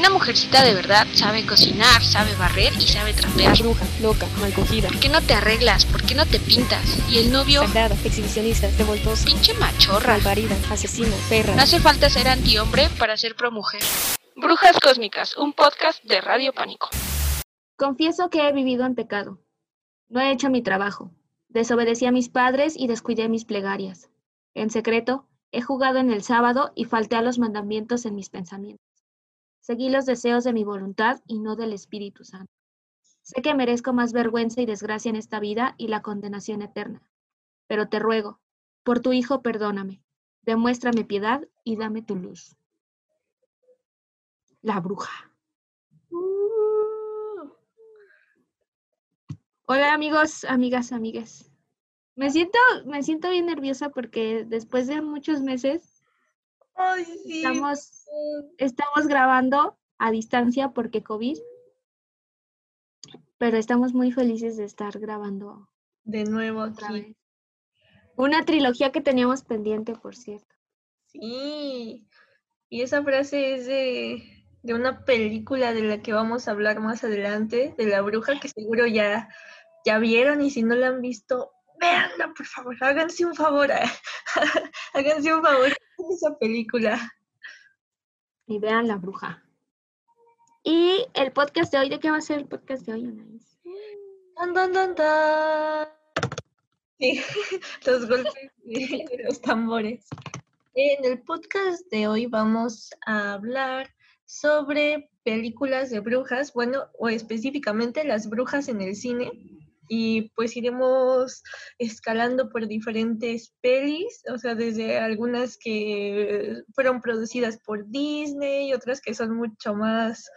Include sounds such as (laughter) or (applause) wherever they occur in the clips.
Una mujercita de verdad sabe cocinar, sabe barrer y sabe trapear. Bruja, loca, mal cogida. ¿Por qué no te arreglas? ¿Por qué no te pintas? Y el novio, Sagrada, exhibicionista, revoltosa, pinche machorra. malparida, asesina, perra. No hace falta ser antihombre para ser promujer. Brujas Cósmicas, un podcast de Radio Pánico. Confieso que he vivido en pecado. No he hecho mi trabajo. Desobedecí a mis padres y descuidé mis plegarias. En secreto, he jugado en el sábado y falté a los mandamientos en mis pensamientos. Seguí los deseos de mi voluntad y no del Espíritu Santo. Sé que merezco más vergüenza y desgracia en esta vida y la condenación eterna. Pero te ruego, por tu Hijo perdóname, demuéstrame piedad y dame tu luz. La bruja. Hola amigos, amigas, amigues. Me siento, me siento bien nerviosa porque después de muchos meses Ay, sí. estamos, estamos grabando a distancia porque COVID, pero estamos muy felices de estar grabando De nuevo otra aquí. vez. Una trilogía que teníamos pendiente, por cierto. Sí. Y esa frase es de, de una película de la que vamos a hablar más adelante, de la bruja, que seguro ya, ya vieron y si no la han visto, véanla, por favor. Háganse un favor. (laughs) Háganse un favor (laughs) esa película. Y vean La Bruja. Y el podcast de hoy, ¿de qué va a ser el podcast de hoy, Anaís? Tan, tan, tan, tan. Sí, (laughs) los golpes de de (laughs) los tambores. En el podcast de hoy vamos a hablar sobre películas de brujas, bueno, o específicamente las brujas en el cine. Y pues iremos escalando por diferentes pelis, o sea, desde algunas que fueron producidas por Disney y otras que son mucho más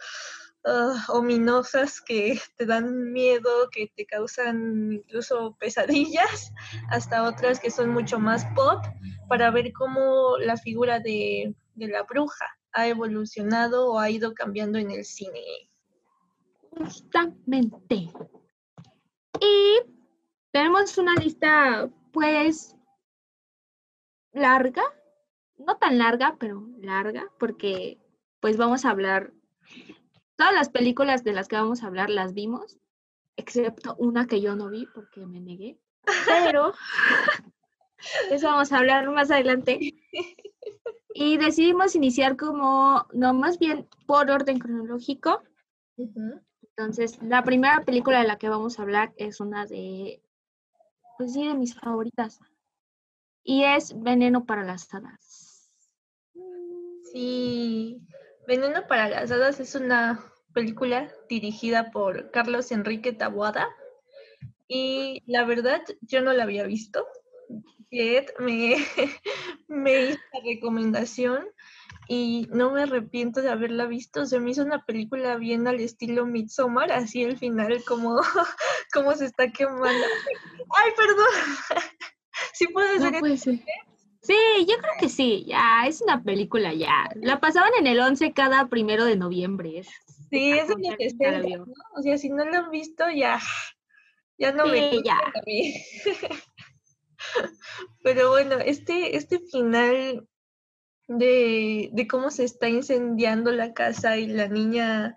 ah, ominosas que te dan miedo, que te causan incluso pesadillas, hasta otras que son mucho más pop, para ver cómo la figura de, de la bruja ha evolucionado o ha ido cambiando en el cine. Justamente. Y tenemos una lista, pues, larga, no tan larga, pero larga, porque pues vamos a hablar, todas las películas de las que vamos a hablar las vimos, excepto una que yo no vi porque me negué, pero (laughs) eso vamos a hablar más adelante. Y decidimos iniciar como, no, más bien por orden cronológico. Entonces, la primera película de la que vamos a hablar es una de, pues sí, de mis favoritas. Y es Veneno para las Hadas. Sí, Veneno para las Hadas es una película dirigida por Carlos Enrique Taboada y la verdad yo no la había visto. Me, (laughs) me hizo la recomendación y no me arrepiento de haberla visto. Se me hizo una película bien al estilo Midsommar, así el final como, (laughs) como se está quemando. Ay, perdón. (laughs) Sí puede No ser. puede ser. Sí, yo creo que sí, ya, es una película ya. La pasaban en el 11 cada primero de noviembre. es- Sí, es gente la 60, vio. ¿no? O sea, si no lo han visto, ya, ya no me Sí, gustan ya. (laughs) Pero bueno, este, este final de, de cómo se está incendiando la casa y la niña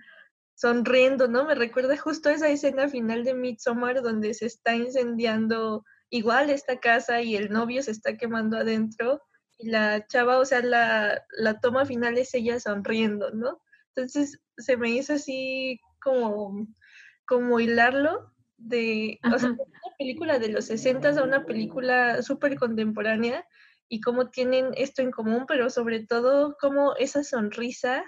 sonriendo, ¿no? Me recuerda justo a esa escena final de Midsommar donde se está incendiando igual esta casa y el novio se está quemando adentro y la chava, o sea, la, la toma final es ella sonriendo, ¿no? Entonces se me hizo así como, como hilarlo de, o sea, Ajá. de una película de los 60 a una película súper contemporánea y cómo tienen esto en común, pero sobre todo cómo esa sonrisa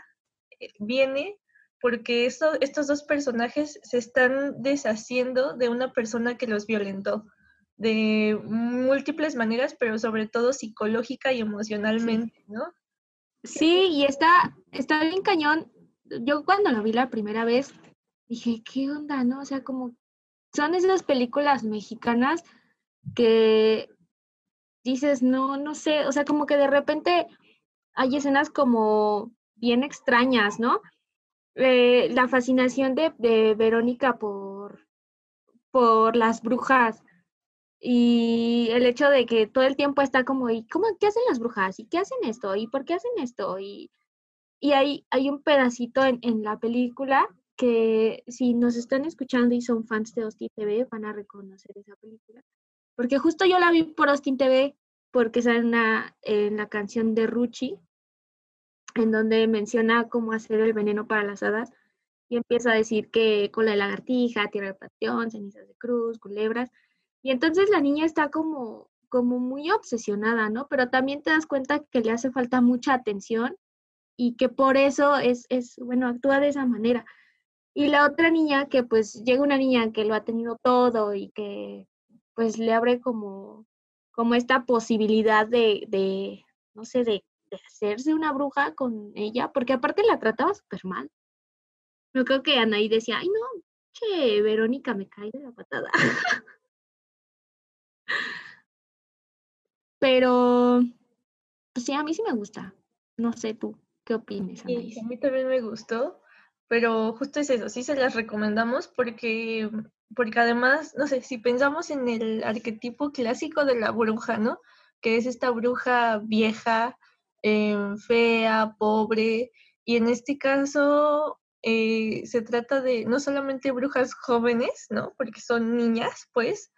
eh, viene porque esto- estos dos personajes se están deshaciendo de una persona que los violentó de múltiples maneras, pero sobre todo psicológica y emocionalmente, ¿no? Sí, y está, está bien cañón. Yo cuando la vi la primera vez dije, ¿qué onda, no? O sea, como son esas películas mexicanas que dices, no, no sé, o sea, como que de repente hay escenas como bien extrañas, ¿no? Eh, la fascinación de, de Verónica por, por las brujas y el hecho de que todo el tiempo está como, ¿y cómo, qué hacen las brujas? ¿Y qué hacen esto? ¿Y por qué hacen esto? Y Y hay, hay un pedacito en, en la película que si nos están escuchando y son fans de Austin TV, van a reconocer esa película. Porque justo yo la vi por Austin TV, porque sale una, en la canción de Ruchi, en donde menciona cómo hacer el veneno para las hadas y empieza a decir que con la lagartija, tierra de pasión, cenizas de cruz, culebras. Y entonces la niña está como, como muy obsesionada, ¿no? Pero también te das cuenta que le hace falta mucha atención y que por eso es, es, bueno, actúa de esa manera. Y la otra niña, que pues llega una niña que lo ha tenido todo y que pues le abre como, como esta posibilidad de, de no sé, de, de hacerse una bruja con ella, porque aparte la trataba súper mal. No creo que Anaí decía, ay no, che, Verónica me cae de la patada. (laughs) Pero, pues sí, a mí sí me gusta. No sé tú, ¿qué opinas, Anaís? Sí, a mí también me gustó, pero justo es eso, sí se las recomendamos porque, porque además, no sé, si pensamos en el arquetipo clásico de la bruja, ¿no? Que es esta bruja vieja, eh, fea, pobre, y en este caso eh, se trata de no solamente brujas jóvenes, ¿no? Porque son niñas, pues,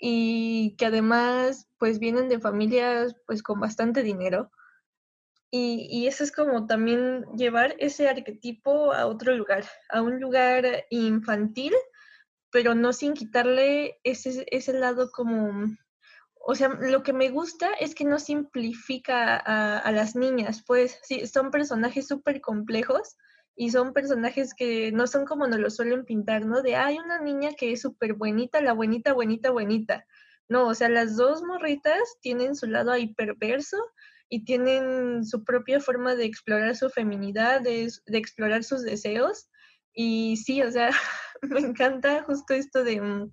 y que además, pues, vienen de familias, pues, con bastante dinero. Y, y eso es como también llevar ese arquetipo a otro lugar, a un lugar infantil, pero no sin quitarle ese, ese lado como o sea, lo que me gusta es que no simplifica a, las niñas, pues sí, son personajes súper complejos y son personajes que no son como nos lo suelen pintar, ¿no? De, hay una niña que es súper buenita, la buenita, buenita, buenita. No, o sea, las dos morritas tienen su lado ahí perverso y tienen su propia forma de explorar su feminidad, de, de explorar sus deseos. Y sí, o sea, (laughs) me encanta justo esto de, mm,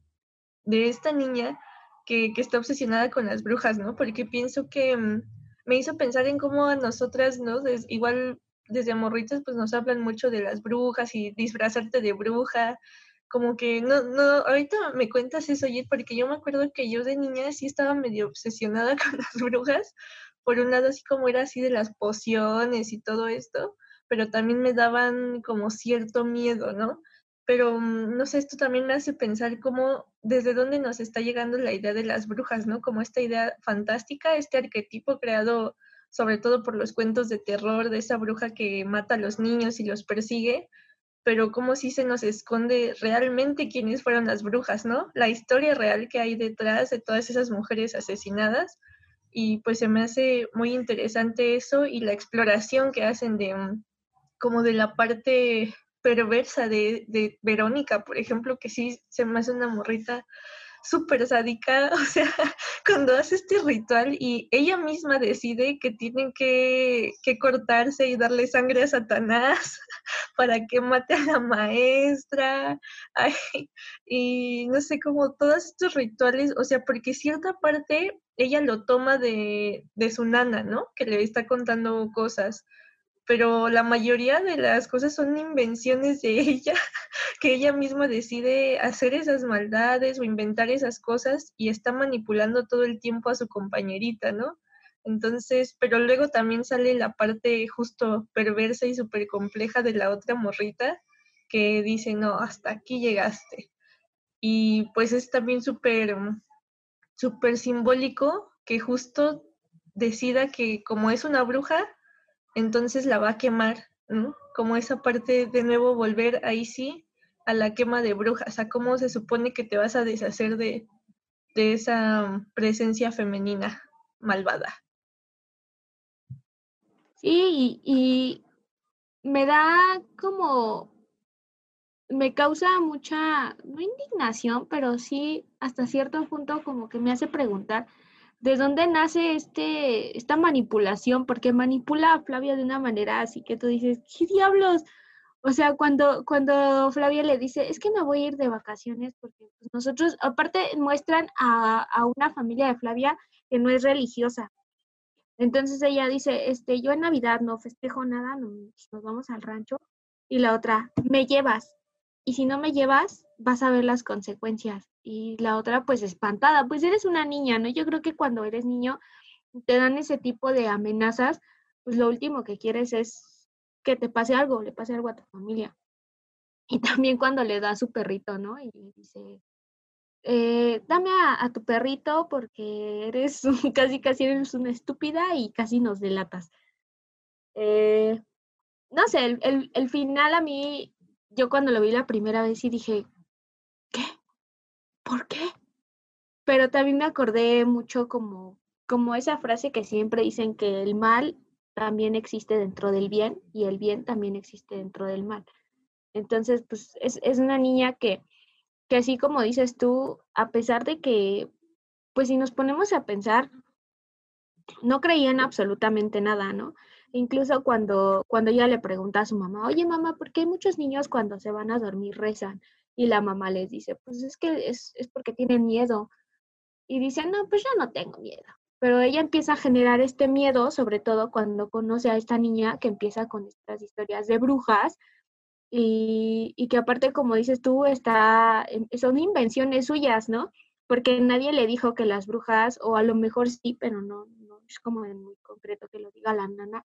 de esta niña que, que, está obsesionada con las brujas, ¿no? Porque pienso que mm, me hizo pensar en cómo a nosotras, ¿no? Des, igual desde morritas pues nos hablan mucho de las brujas y disfrazarte de bruja, como que no, no, ahorita me cuentas eso, oye, porque yo me acuerdo que yo de niña sí estaba medio obsesionada (laughs) con las brujas, por un lado así como era así de las pociones y todo esto, pero también me daban como cierto miedo, ¿no? Pero mm, no sé, esto también me hace pensar cómo, desde dónde nos está llegando la idea de las brujas, ¿no? Como esta idea fantástica, este arquetipo creado sobre todo por los cuentos de terror de esa bruja que mata a los niños y los persigue, pero como si se nos esconde realmente quiénes fueron las brujas, ¿no? La historia real que hay detrás de todas esas mujeres asesinadas. Y pues se me hace muy interesante eso y la exploración que hacen de mm, como de la parte perversa de, Verónica, por ejemplo, que sí se me hace una morrita súper sádica, (laughs) o sea, cuando hace este ritual y ella misma decide que tienen que, que, cortarse y darle sangre a Satanás (laughs) para que mate a la maestra, (laughs) ay, y no sé, como todos estos rituales, o sea, porque cierta parte ella lo toma de, de su nana, ¿no? Que le está contando cosas pero la mayoría de las cosas son invenciones de (laughs) ella, que ella misma decide hacer esas maldades o inventar esas cosas y está manipulando todo el tiempo a su compañerita, ¿no? Entonces, pero luego también sale la parte justo perversa y súper compleja de la otra morrita que dice, no, hasta aquí llegaste. Y pues es también súper, súper simbólico que justo decida que como es una bruja, entonces la va a quemar, ¿no? Como esa parte de nuevo volver ahí sí a la quema de brujas, a cómo se supone que te vas a deshacer de, de esa presencia femenina malvada. Sí, y, y me da como, me causa mucha, no indignación, pero sí hasta cierto punto como que me hace preguntar ¿De dónde nace este, esta manipulación? Porque manipula a Flavia de una manera así que tú dices, ¿qué diablos? O sea, cuando, cuando Flavia le dice, es que me voy a ir de vacaciones, porque pues, nosotros, aparte, muestran a, a, una familia de Flavia que no es religiosa. Entonces ella dice, este, yo en Navidad no festejo nada, no, nos vamos al rancho. Y la otra, me llevas. Y si no me llevas, vas a ver las consecuencias y la otra pues espantada, pues eres una niña, ¿no? Yo creo que cuando eres niño te dan ese tipo de amenazas, pues lo último que quieres es que te pase algo, le pase algo a tu familia. Y también cuando le da a su perrito, ¿no? Y dice, eh, dame a, tu perrito porque eres (laughs) casi, casi eres una estúpida y casi nos delatas. Eh, no sé, el, el, final a mí, yo cuando lo vi la primera vez y dije. ¿Por qué? Pero también me acordé mucho como, como esa frase que siempre dicen que el mal también existe dentro del bien y el bien también existe dentro del mal. Entonces, pues es, es una niña que, que así como dices tú, a pesar de que, pues si nos ponemos a pensar, no creían absolutamente nada, ¿no? Incluso cuando, cuando ella le pregunta a su mamá, oye mamá, ¿por qué muchos niños cuando se van a dormir rezan? Y la mamá les dice, pues es que es, es porque tienen miedo. Y dice, no, pues yo no tengo miedo. Pero ella empieza a generar este miedo, sobre todo cuando conoce a esta niña que empieza con estas historias de brujas, y, y, que aparte, como dices tú, está, son invenciones suyas, ¿no? Porque nadie le dijo que las brujas, o a lo mejor sí, pero no, no es como muy concreto que lo diga la nana,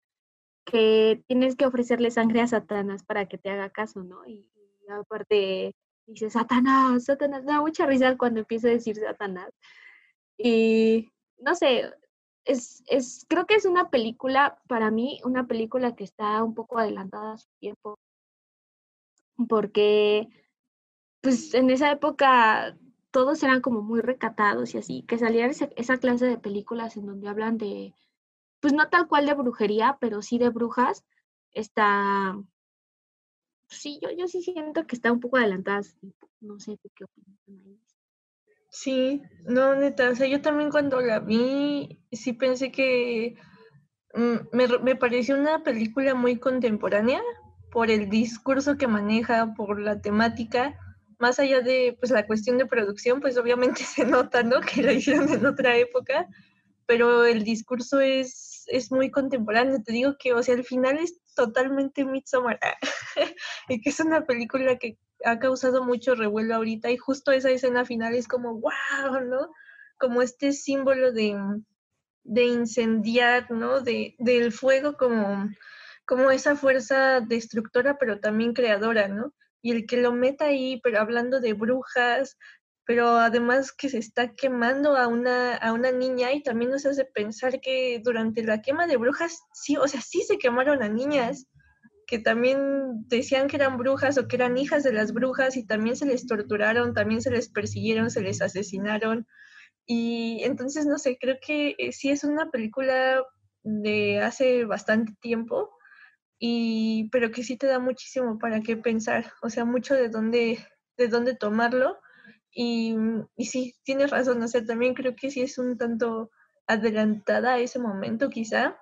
que tienes que ofrecerle sangre a Satanás para que te haga caso, ¿no? Y, aparte dice, Satanás, Satanás, me da mucha risa cuando empieza a decir Satanás. Y no sé, es, es, creo que es una película, para mí, una película que está un poco adelantada a su tiempo porque pues en esa época todos eran como muy recatados y así, que saliera esa, clase de películas en donde hablan de, pues no tal cual de brujería, pero sí de brujas, está, sí, yo, yo sí siento que está un poco adelantada, no sé qué opinas. Sí, no, neta, o sea, yo también cuando la vi, sí pensé que mm, me, me pareció una película muy contemporánea, por el discurso que maneja, por la temática, más allá de pues la cuestión de producción, pues obviamente (laughs) se nota, ¿no? Que la hicieron en otra época, pero el discurso es, es muy contemporáneo. Te digo que, o sea, al final es totalmente Midsommar, (laughs) y que es una película que ha causado mucho revuelo ahorita, y justo esa escena final es como, wow, ¿no? Como este símbolo de, de incendiar, ¿no? De, del fuego como como esa fuerza destructora, pero también creadora, ¿no? Y el que lo meta ahí, pero hablando de brujas, pero además que se está quemando a una, a una niña y también nos hace pensar que durante la quema de brujas, sí, o sea, sí se quemaron a niñas que también decían que eran brujas o que eran hijas de las brujas y también se les torturaron, también se les persiguieron, se les asesinaron. Y entonces, no sé, creo que eh, sí es una película de hace bastante tiempo, y, pero que sí te da muchísimo para qué pensar, o sea, mucho de dónde, de dónde tomarlo. Y, y sí, tienes razón, o sea, también creo que sí es un tanto adelantada a ese momento quizá.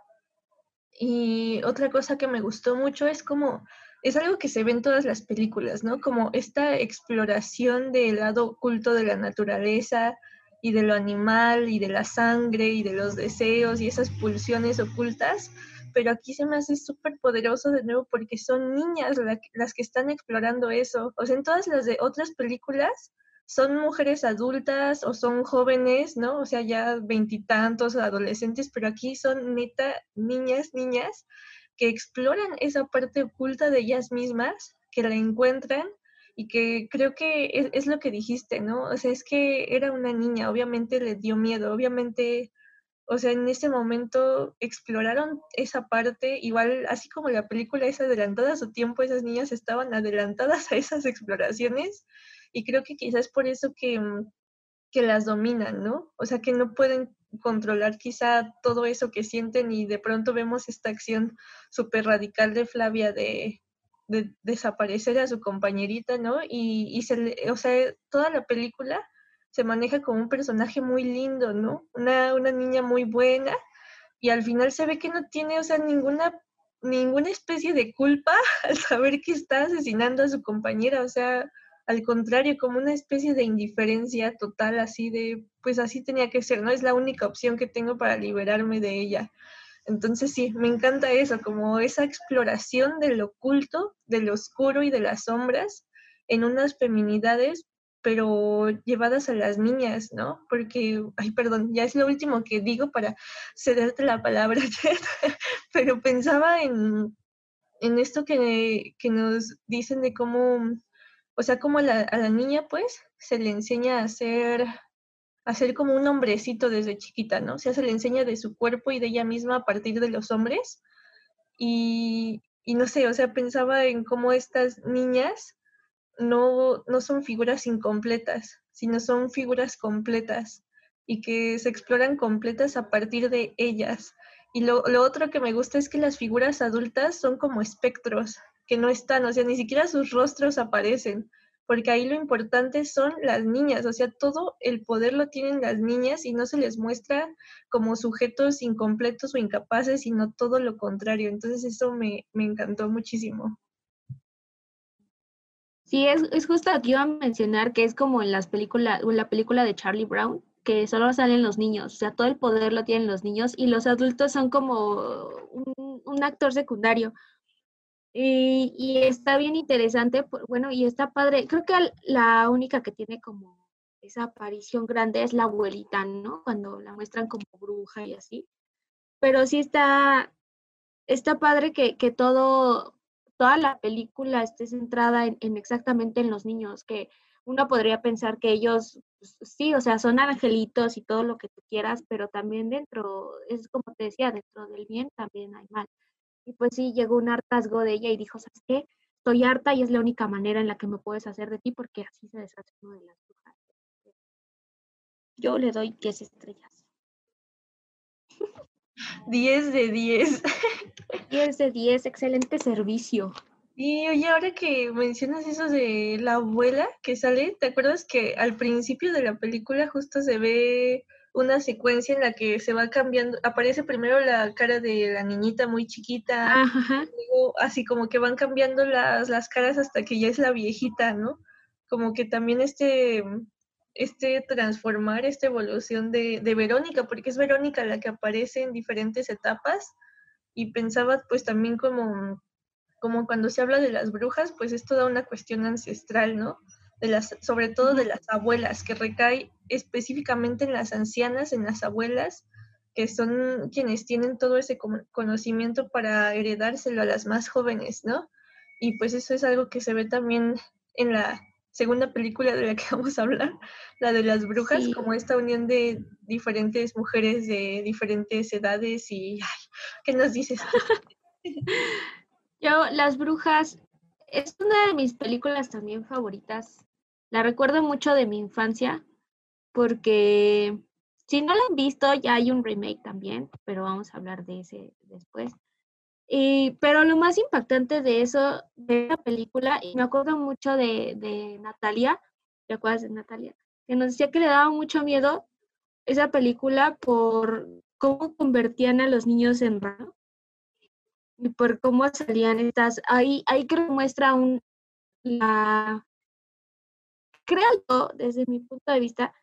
Y otra cosa que me gustó mucho es como, es algo que se ve en todas las películas, ¿no? Como esta exploración del lado oculto de la naturaleza y de lo animal y de la sangre y de los deseos y esas pulsiones ocultas pero aquí se me hace súper poderoso de nuevo porque son niñas las que están explorando eso. O sea, en todas las de otras películas son mujeres adultas o son jóvenes, ¿no? O sea, ya veintitantos adolescentes, pero aquí son neta niñas, niñas que exploran esa parte oculta de ellas mismas, que la encuentran y que creo que es, es, lo que dijiste, ¿no? O sea, es que era una niña, obviamente le dio miedo, obviamente o sea, en ese momento exploraron esa parte, igual así como la película es adelantada a su tiempo, esas niñas estaban adelantadas a esas exploraciones y creo que quizás por eso que, mm, que las dominan, ¿no? O sea, que no pueden controlar quizá todo eso que sienten y de pronto vemos esta acción súper radical de Flavia de, de, desaparecer a su compañerita, ¿no? Y, y se o sea, toda la película se maneja como un personaje muy lindo, ¿no? Una, una niña muy buena y al final se ve que no tiene, o sea, ninguna, ninguna especie de culpa (laughs) al saber que está asesinando a su compañera, o sea, al contrario, como una especie de indiferencia total, así de, pues así tenía que ser, ¿no? Es la única opción que tengo para liberarme de ella. Entonces sí, me encanta eso, como esa exploración del oculto, del oscuro y de las sombras en unas feminidades pero llevadas a las niñas, ¿no? Porque, ay, perdón, ya es lo último que digo para cederte la palabra, (laughs) pero pensaba en, en esto que, que nos dicen de cómo, o sea, cómo la, a la niña pues se le enseña a hacer, a ser como un hombrecito desde chiquita, ¿no? O sea, se le enseña de su cuerpo y de ella misma a partir de los hombres. Y, y no sé, o sea, pensaba en cómo estas niñas no, no son figuras incompletas, sino son figuras completas y que se exploran completas a partir de ellas. Y lo, lo, otro que me gusta es que las figuras adultas son como espectros, que no están, o sea, ni siquiera sus rostros aparecen, porque ahí lo importante son las niñas, o sea, todo el poder lo tienen las niñas y no se les muestra como sujetos incompletos o incapaces, sino todo lo contrario. Entonces eso me, me encantó muchísimo. Sí, es, es justo aquí iba a mencionar que es como en las películas, la película de Charlie Brown, que solo salen los niños, o sea, todo el poder lo tienen los niños y los adultos son como un actor secundario. Y, y, está bien interesante, bueno, y está padre. Creo que la única que tiene como esa aparición grande es la abuelita, ¿no? Cuando la muestran como bruja y así. Pero sí está, está padre que, que todo, toda la película esté centrada en, en, exactamente en los niños, que uno podría pensar que ellos, pues, sí, o sea, son angelitos y todo lo que tú quieras, pero también dentro, es como te decía, dentro del bien también hay mal. Y pues sí, llegó un hartazgo de ella y dijo, ¿sabes qué? Estoy harta y es la única manera en la que me puedes hacer de ti porque así se deshace uno de las brujas. Yo le doy 10 estrellas. (laughs) 10 de 10. 10 (laughs) de 10, excelente servicio. Y oye, ahora que mencionas eso de la abuela que sale, ¿te acuerdas que al principio de la película justo se ve una secuencia en la que se va cambiando, aparece primero la cara de la niñita muy chiquita, Ajá. luego así como que van cambiando las, las caras hasta que ya es la viejita, ¿no? Como que también este, este transformar, esta evolución de, de Verónica, porque es Verónica la que aparece en diferentes etapas, y pensaba pues también como como cuando se habla de las brujas, pues es toda una cuestión ancestral, ¿no? De las, sobre todo de las abuelas, que recae específicamente en las ancianas, en las abuelas, que son quienes tienen todo ese conocimiento para heredárselo a las más jóvenes, ¿no? Y pues eso es algo que se ve también en la segunda película de la que (laughs) vamos a hablar, la de las brujas, sí. como esta unión de diferentes mujeres de diferentes edades y, ay, ¿qué nos dices? (laughs) Yo, Las Brujas, es una de mis películas también favoritas. La recuerdo mucho de mi infancia porque si no la han visto, ya hay un remake también, pero vamos a hablar de ese después. Y, pero lo más impactante de eso, de la película, y me acuerdo mucho de, de Natalia, ¿te acuerdas de Natalia? Que nos decía que le daba mucho miedo esa película por cómo convertían a los niños en raro y por cómo salían estas, ahí, ahí creo que muestra un, la, creo yo, desde mi punto de vista,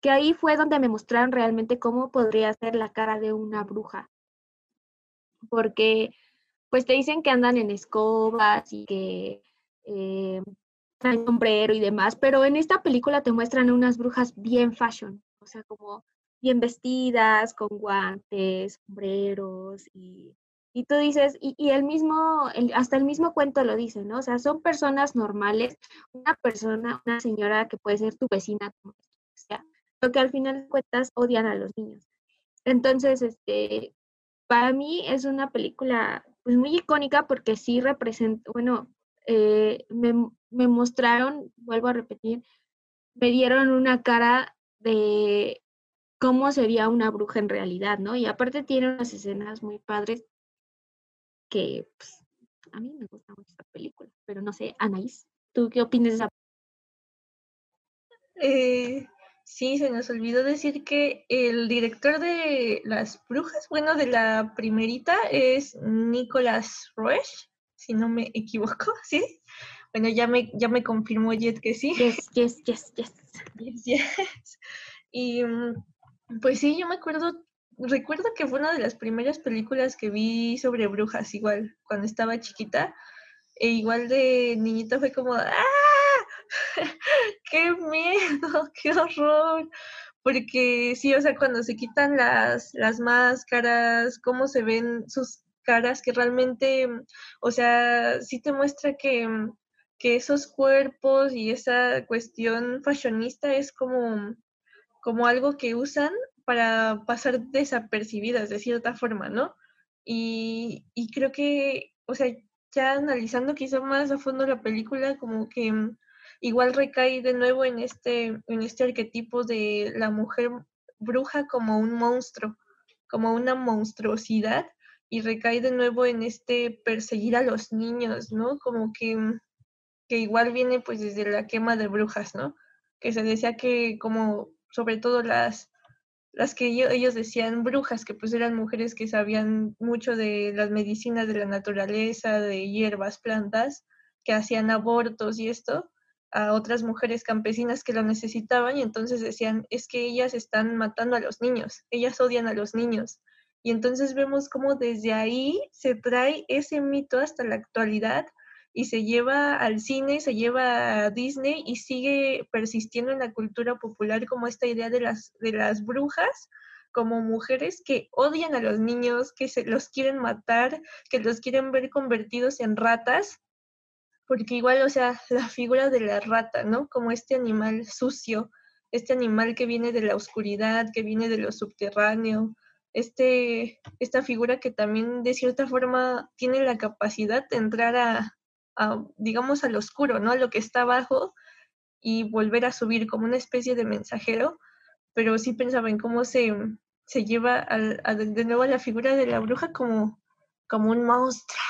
que ahí fue donde me mostraron realmente cómo podría ser la cara de una bruja. Porque, pues te dicen que andan en escobas y que eh, traen sombrero y demás, pero en esta película te muestran unas brujas bien fashion, o sea, como bien vestidas, con guantes, sombreros y y tú dices, y, el mismo, el, hasta el mismo cuento lo dice, ¿no? O sea, son personas normales, una persona, una señora que puede ser tu vecina, pero que al final de cuentas odian a los niños. Entonces, este, para mí es una película pues muy icónica porque sí representa, bueno, eh, me, me mostraron, vuelvo a repetir, me dieron una cara de cómo sería una bruja en realidad, ¿no? Y aparte tiene unas escenas muy padres que pues, a mí me gusta mucho esta película, pero no sé, Anaís, ¿tú qué opinas de esa eh, sí, se nos olvidó decir que el director de Las Brujas, bueno, de la primerita es Nicolas Roesch, si no me equivoco, (laughs) ¿sí? Bueno, ya me, ya me confirmó Jet que sí. Yes, yes, yes, yes. (laughs) yes, yes. Y pues sí, yo me acuerdo recuerdo que fue una de las primeras películas que vi sobre brujas, igual, cuando estaba chiquita. E igual de niñita fue como, ¡ah! (laughs) ¡Qué miedo! (laughs) ¡Qué horror! Porque sí, o sea, cuando se quitan las, las máscaras, cómo se ven sus caras que realmente, o sea, sí te muestra que, que esos cuerpos y esa cuestión fashionista es como, como algo que usan para pasar desapercibidas de cierta forma, ¿no? Y, y creo que, o sea, ya analizando quizá más a fondo la película, como que mm, igual recae de nuevo en este, en este arquetipo de la mujer bruja como un monstruo, como una monstruosidad, y recae de nuevo en este perseguir a los niños, ¿no? Como que, que igual viene pues desde la quema de brujas, ¿no? Que se decía que como sobre todo las las que ellos decían brujas, que pues eran mujeres que sabían mucho de las medicinas de la naturaleza, de hierbas, plantas, que hacían abortos y esto, a otras mujeres campesinas que lo necesitaban y entonces decían, es que ellas están matando a los niños, ellas odian a los niños. Y entonces vemos cómo desde ahí se trae ese mito hasta la actualidad y se lleva al cine, se lleva a Disney y sigue persistiendo en la cultura popular como esta idea de las, de las brujas como mujeres que odian a los niños, que se los quieren matar, que los quieren ver convertidos en ratas, porque igual, o sea, (laughs) la figura de la rata, ¿no? Como este animal sucio, este animal que viene de la oscuridad, que viene de lo subterráneo, este, esta figura que también de cierta forma tiene la capacidad de entrar a, digamos, al oscuro, ¿no? A lo que está abajo y volver a subir como una especie de mensajero, pero sí pensaba en cómo se, se lleva de nuevo a la figura de la bruja como, como un monstruo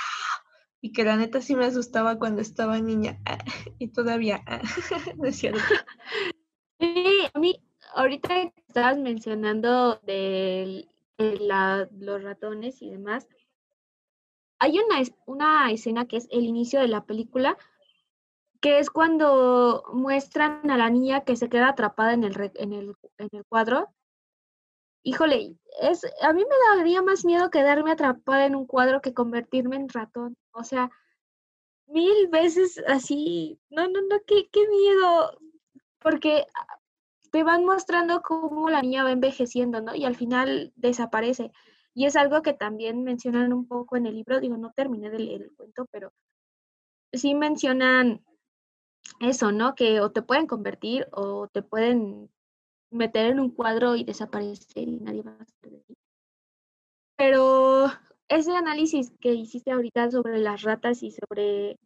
y que la neta sí me asustaba cuando estaba niña (laughs) y todavía (laughs) no es cierto. (laughs) Sí, a mí ahorita estabas mencionando de, los ratones y demás, hay una, una escena que es el inicio de la película, que es cuando muestran a la niña que se queda atrapada en el, en el, en el cuadro. Híjole, es, a mí me daría más miedo quedarme atrapada en un cuadro que convertirme en ratón. O sea, mil veces así. No, no, no, qué, qué miedo. Porque te van mostrando cómo la niña va envejeciendo, ¿no? Y al final desaparece. Y es algo que también mencionan un poco en el libro, digo, no terminé de leer el cuento, pero sí mencionan eso, ¿no? Que o te pueden convertir o te pueden meter en un cuadro y desaparecer y nadie va a saber de ti. Pero ese análisis que hiciste ahorita sobre las ratas y sobre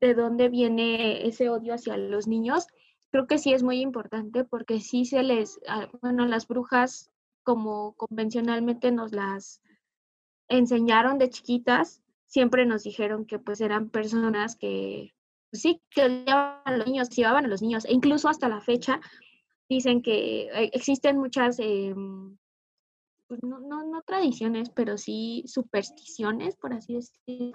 de dónde viene ese odio hacia los niños, creo que sí es muy importante porque sí se les, ah, bueno, las brujas como convencionalmente nos las enseñaron de chiquitas, siempre nos dijeron que pues eran personas que pues, sí, que llevaban a los niños, llevaban a los niños, e incluso hasta la fecha dicen que eh, existen muchas, em, pues, no, no, tradiciones, pero sí supersticiones, por así decirlo,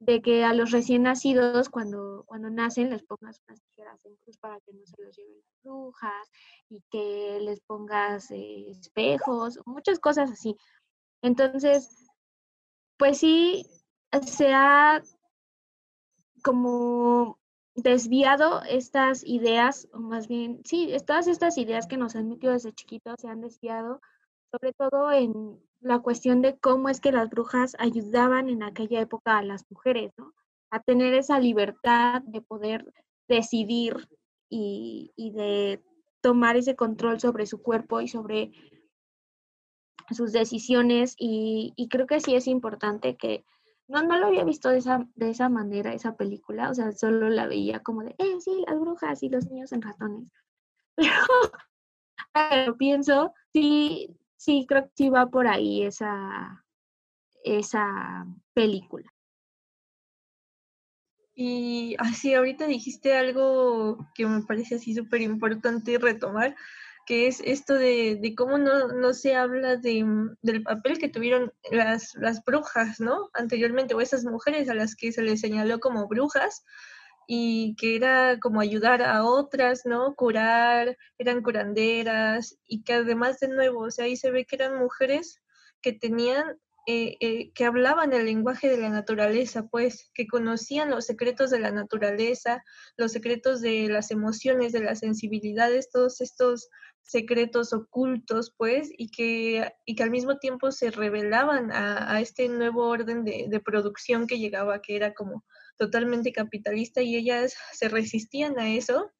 de que a los recién nacidos cuando, cuando nacen les pongas unas tijeras en cruz para que no se los lleven las brujas y que les pongas eh, espejos, muchas cosas así. Entonces, pues sí, se ha como desviado estas ideas, o más bien, sí, todas estas ideas que nos han metido desde chiquitos se han desviado, sobre todo en la cuestión de cómo es que las brujas ayudaban en aquella época a las mujeres, ¿no? A tener esa libertad de poder decidir y, de tomar ese control sobre su cuerpo y sobre sus decisiones y, creo que sí es importante que no, no lo había visto de esa, de esa manera, esa película, o sea, solo la veía como de, eh, sí, las brujas y los niños en ratones. (laughs) Pero pienso, sí, sí, creo que sí va por ahí esa, esa película. Y así, ahorita dijiste algo que me parece así súper importante retomar, que es esto de, de cómo no, no, se habla de, del papel que tuvieron las, las brujas, ¿no? Anteriormente, o esas mujeres a las que se les señaló como brujas, y que era como ayudar a otras, ¿no? Curar, eran curanderas y que además de nuevo, o sea, ahí se ve que eran mujeres que tenían eh, eh, que hablaban el lenguaje de la naturaleza, pues, que conocían los secretos de la naturaleza, los secretos de las emociones, de las sensibilidades, todos estos secretos ocultos, pues, y que, y que al mismo tiempo se revelaban a, este nuevo orden de, de, producción que llegaba, que era como totalmente capitalista, y ellas se resistían a eso.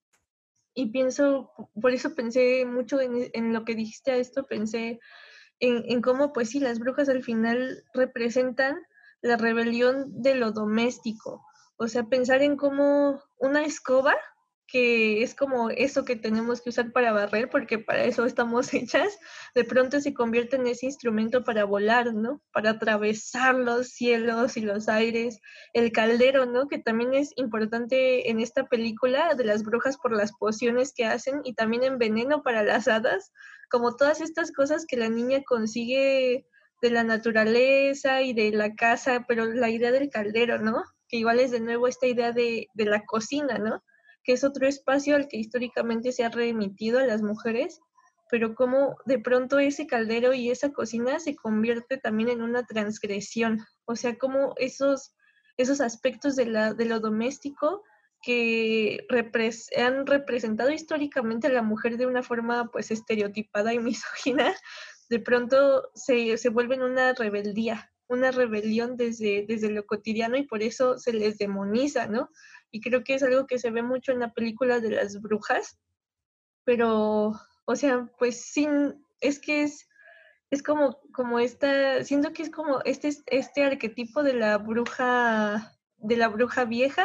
Y pienso, por eso pensé mucho en, en lo que dijiste a esto, pensé en, cómo, pues sí, las brujas al final representan la rebelión de lo doméstico. O sea, pensar en cómo una escoba, que es como eso que tenemos que usar para barrer, porque para eso estamos (laughs) hechas, de pronto se convierte en ese instrumento para volar, ¿no? Para atravesar los cielos y los aires. El caldero, ¿no? Que también es importante en esta película de las brujas por las pociones que hacen y también en veneno para las hadas como todas estas cosas que la niña consigue de la naturaleza y de la casa, pero la idea del caldero, ¿no? Que igual es de nuevo esta idea de, de la cocina, ¿no? Que es otro espacio al que históricamente se ha remitido a las mujeres, pero como de pronto ese caldero y esa cocina se convierte también en una transgresión, o sea, como esos, esos aspectos de, la, de lo doméstico que han representado históricamente a la mujer de una forma pues estereotipada y (laughs) misógina, de pronto se, se vuelven una rebeldía, una rebelión desde, desde lo cotidiano y por eso se les demoniza, ¿no? Y creo que es algo que se ve mucho en la película de las brujas, pero, o sea, pues sin, es que es, es como, como esta, siento que es como este, este arquetipo de la bruja, de la bruja vieja,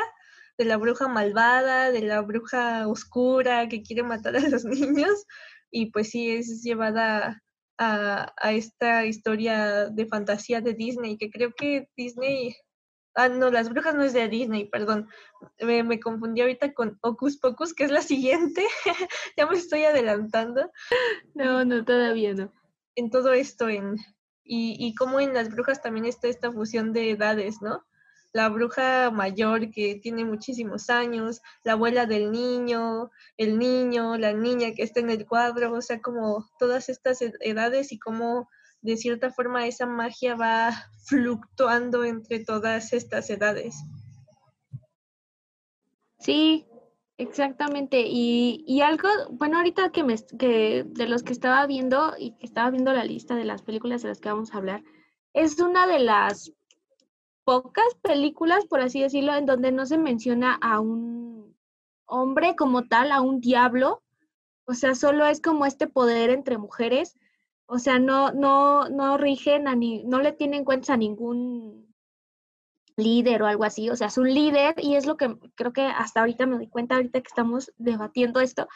de la bruja malvada, de la bruja oscura que quiere matar a los (laughs) niños y pues sí es llevada a, esta historia de fantasía de Disney, que creo que Disney, ah no, las brujas no es de Disney, perdón, me, confundí ahorita con Ocus Pocus, que es la siguiente, (laughs) ya me estoy adelantando. No, no, todavía no. En todo esto, en, y, y como en las brujas también está esta fusión de edades, ¿no? la bruja mayor que tiene muchísimos años, la abuela del niño, el niño, la niña que está en el cuadro, o sea, como todas estas edades y cómo de cierta forma esa magia va fluctuando entre todas estas edades. Sí, exactamente. Y, y algo, bueno, ahorita que, me, que de los que estaba viendo y que estaba viendo la lista de las películas de las que vamos a hablar, es una de las pocas películas, por así decirlo, en donde no se menciona a un hombre como tal, a un diablo. O sea, solo es como este poder entre mujeres. O sea, no, no, no rigen a ni, no le tienen cuenta a ningún líder o algo así. O sea, es un líder y es lo que creo que hasta ahorita me doy cuenta, ahorita que estamos debatiendo esto.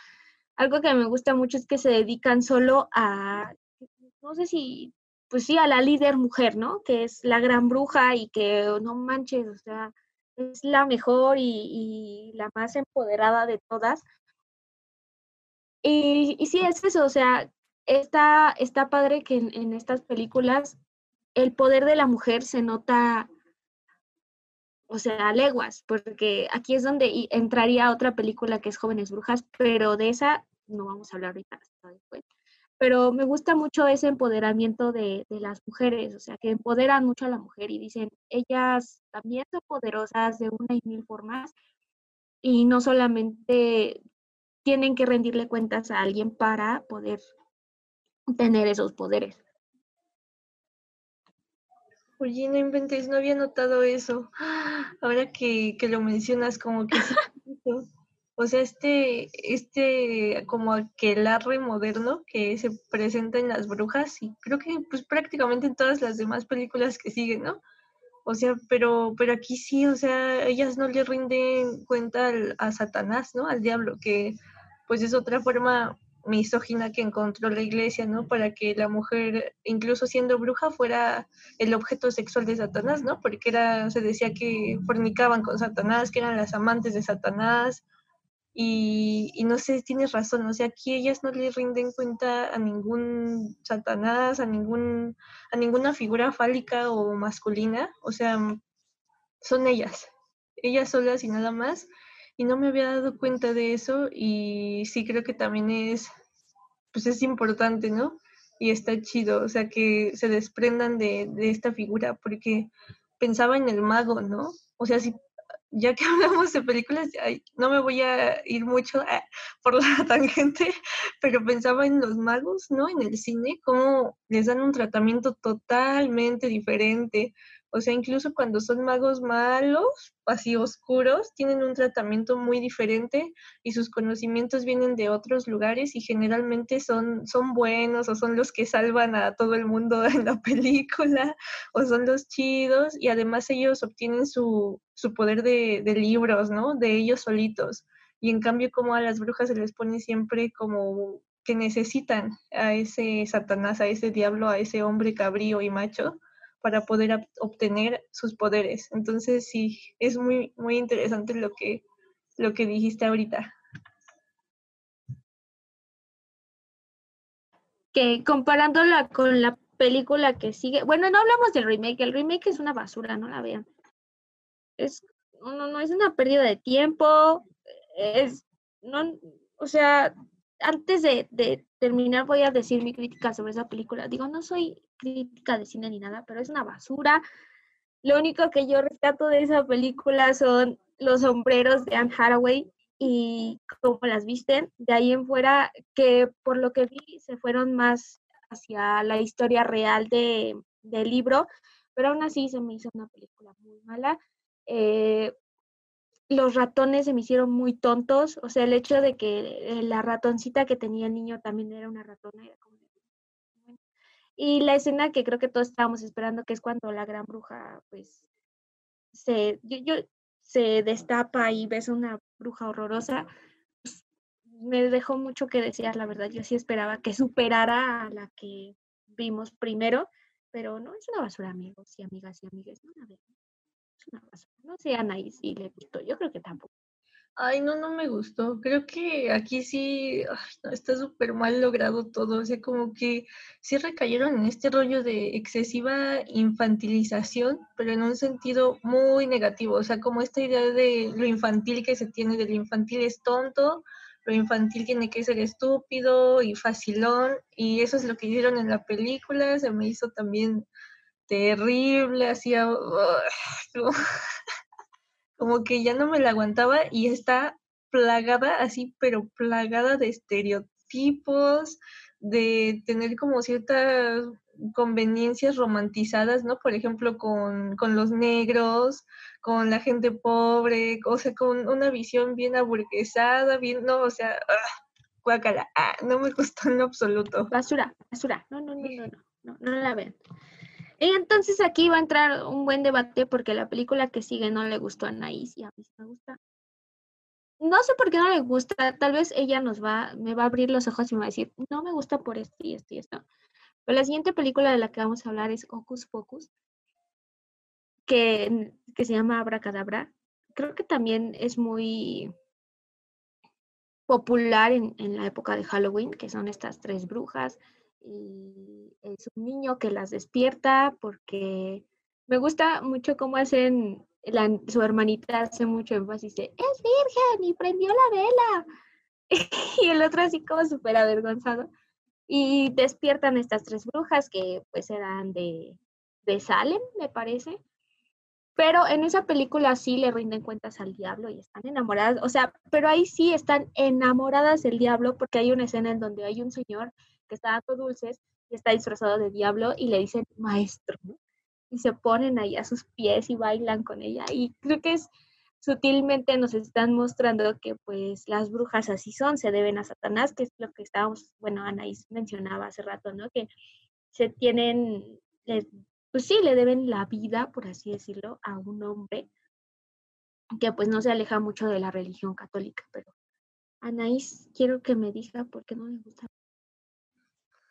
Algo que me gusta mucho es que se dedican solo a, no sé si pues sí, a la líder mujer, ¿no? Que es la gran bruja y que no manches, o sea, es la mejor y, la más empoderada de todas. Y, y, sí, es eso, o sea, está, está padre que en, estas películas el poder de la mujer se nota, o sea, a leguas, porque aquí es donde entraría otra película que es Jóvenes Brujas, pero de esa no vamos a hablar ahorita, hasta después. Pero me gusta mucho ese empoderamiento de, las mujeres, o sea, que empoderan mucho a la mujer y dicen, ellas también son poderosas de una y mil formas y no solamente tienen que rendirle cuentas a alguien para poder tener esos poderes. Oye, no inventes, no había notado eso. Ahora que, que lo mencionas, como que sí. (laughs) O sea, este, este como aquelarre moderno que se presenta en las brujas y creo que pues prácticamente en todas las demás películas que siguen, ¿no? O sea, pero, pero aquí sí, o sea, ellas no le rinden cuenta a Satanás, ¿no? Al diablo, que pues es otra forma misógina que encontró la iglesia, ¿no? Para que la mujer, incluso siendo bruja, fuera el objeto sexual de Satanás, ¿no? Porque era, se decía que fornicaban con Satanás, que eran las amantes de Satanás, y, no sé, tienes razón, o sea, aquí ellas no le rinden cuenta a ningún Satanás, a, ningún, a ninguna figura fálica o masculina, o sea, son ellas, ellas solas y nada más, y no me había dado cuenta de eso y sí creo que también es, pues es importante, ¿no? y está chido, o sea, que se desprendan de, de esta figura, porque pensaba en el mago, ¿no? O sea, si ya que (laughs) hablamos de películas, no me voy a ir mucho ah, por la (laughs) tangente, pero pensaba en los magos, ¿no? En el cine, cómo les dan un tratamiento totalmente diferente. O sea, incluso cuando son magos malos, así oscuros, tienen un tratamiento muy diferente y sus conocimientos vienen de otros lugares y generalmente son, son buenos o son los que salvan a todo el mundo (laughs) en la película o son los chidos y además ellos obtienen su, su poder de, de libros, ¿no? De ellos solitos. Y en cambio, como a las brujas se les pone siempre como que necesitan a ese Satanás, a ese diablo, a ese hombre cabrío y macho para poder obtener sus poderes. Entonces sí, es muy, muy interesante lo que, lo que dijiste ahorita. Que comparándola con la película que sigue, bueno, no hablamos del remake, el remake es una basura, no la vean. Es, no, no, es una pérdida de tiempo, es, no, o sea, antes de, terminar voy a decir mi crítica sobre esa película. Digo, no soy crítica de cine ni nada, pero es una basura. Lo único que yo rescato de esa película son los sombreros de Anne Hathaway y cómo las visten. De ahí en fuera, que por lo que vi, se fueron más hacia la historia real de, del libro, pero aún así se me hizo una película muy mala. Eh, los ratones se me hicieron muy tontos, o sea, el hecho de que la ratoncita que tenía el niño también era una ratona, era como y la escena que creo que todos estábamos esperando, que es cuando la gran bruja, pues, se, yo, se destapa y ves una bruja horrorosa, pues, me dejó mucho que desear, la verdad. Yo sí esperaba que superara a la que vimos primero, pero no, es una basura, amigos y amigas y amigues. No, es una sé, Anaís, si le gustó. Yo creo que tampoco. Ay, no, no me gustó. Creo que aquí sí está súper mal logrado todo. O sea, como que sí recayeron en este rollo de excesiva infantilización, pero en un sentido muy negativo. O sea, como esta idea de lo infantil que se tiene, de lo infantil es tonto, lo infantil tiene que ser estúpido y facilón. Y eso es lo que hicieron en la película. Se me hizo también terrible, hacía (laughs) como que ya no me la aguantaba y está plagada así, pero plagada de estereotipos, de tener como ciertas conveniencias romantizadas, ¿no? Por ejemplo, con, los negros, con la gente pobre, o sea, con una visión bien aburguesada, bien, no, o sea, guácala, ah, no me (laughs) gustó en absoluto. Basura, basura, no, no, no, no, no, no, no la ven. Y entonces aquí va a entrar un buen debate porque la película que sigue no le gustó a Anaís y a me. No sé por qué no le gusta, tal vez ella nos va, me va a abrir los ojos y me va a decir, no me gusta por esto y esto y esto. Pero la siguiente película de la que vamos a hablar es Hocus Pocus, que, que se llama Abracadabra. Creo que también es muy popular en, en la época de Halloween, que son estas tres brujas y es un niño que las despierta porque me gusta mucho cómo hacen, su hermanita hace mucho énfasis de, es virgen y prendió la vela. (laughs) y el otro así como súper avergonzado. Y despiertan estas tres brujas que pues eran de, de Salem, me parece. Pero en esa película sí le rinden cuentas al diablo y están enamoradas. O sea, pero ahí sí están enamoradas del diablo porque hay una escena en donde hay un señor que está dando dulces y está disfrazado de diablo y le dicen maestro, Y se ponen ahí a sus pies y bailan con ella. Y creo que es sutilmente nos están mostrando que pues las brujas así son, se deben a Satanás, que es lo que estábamos, bueno, Anaís mencionaba hace rato, ¿no? Que se tienen, pues sí, le deben la vida, por así decirlo, a un hombre que pues no se aleja mucho de la religión católica, pero Anaís, quiero que me diga por qué no le gusta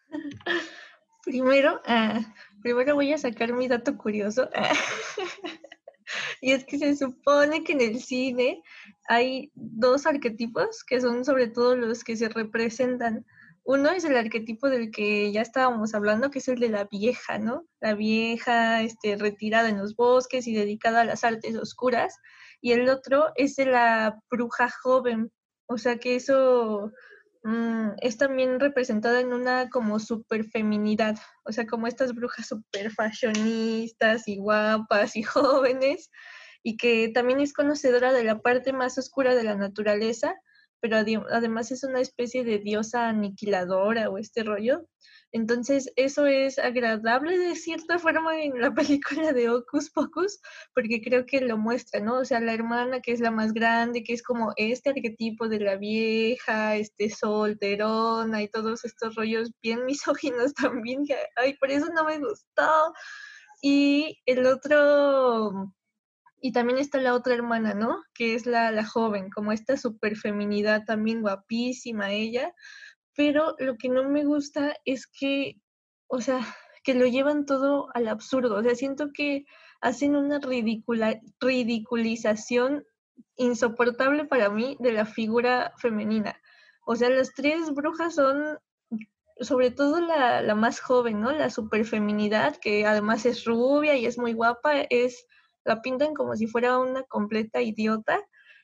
(laughs) Primero, ah, primero voy a sacar mi dato curioso. (laughs) y es que se supone que en el cine hay dos arquetipos que son sobre todo los que se representan. Uno es el arquetipo del que ya estábamos hablando, que es el de la vieja, ¿no? La vieja este, retirada en los bosques y dedicada a las artes oscuras. Y el otro es de la bruja joven. O sea que eso mm, es también representada en una como super feminidad, o sea, como estas brujas super fashionistas y guapas y (laughs) jóvenes, y que también es conocedora de la parte más oscura de la naturaleza, pero además es una especie de diosa aniquiladora o este rollo. Entonces, eso es agradable de cierta forma en la (laughs) película de Ocus Pocus, porque creo que lo muestra, ¿no? O sea, la hermana que es la más grande, que es como este arquetipo de la vieja, este solterona y todos estos rollos bien (laughs) misóginos también, que, ay, por eso no me gustó. Y el otro y también está la otra hermana, ¿no? Que es la, la joven, como esta super feminidad también guapísima ella. Pero lo que no me gusta es que, o sea, que lo llevan todo al absurdo. O sea, siento que hacen una ridicula, ridiculización insoportable para mí de la figura femenina. O sea, las tres brujas son, sobre todo la, la más joven, ¿no? La superfeminidad, que además es rubia y es muy guapa, es la pintan como si fuera una completa idiota.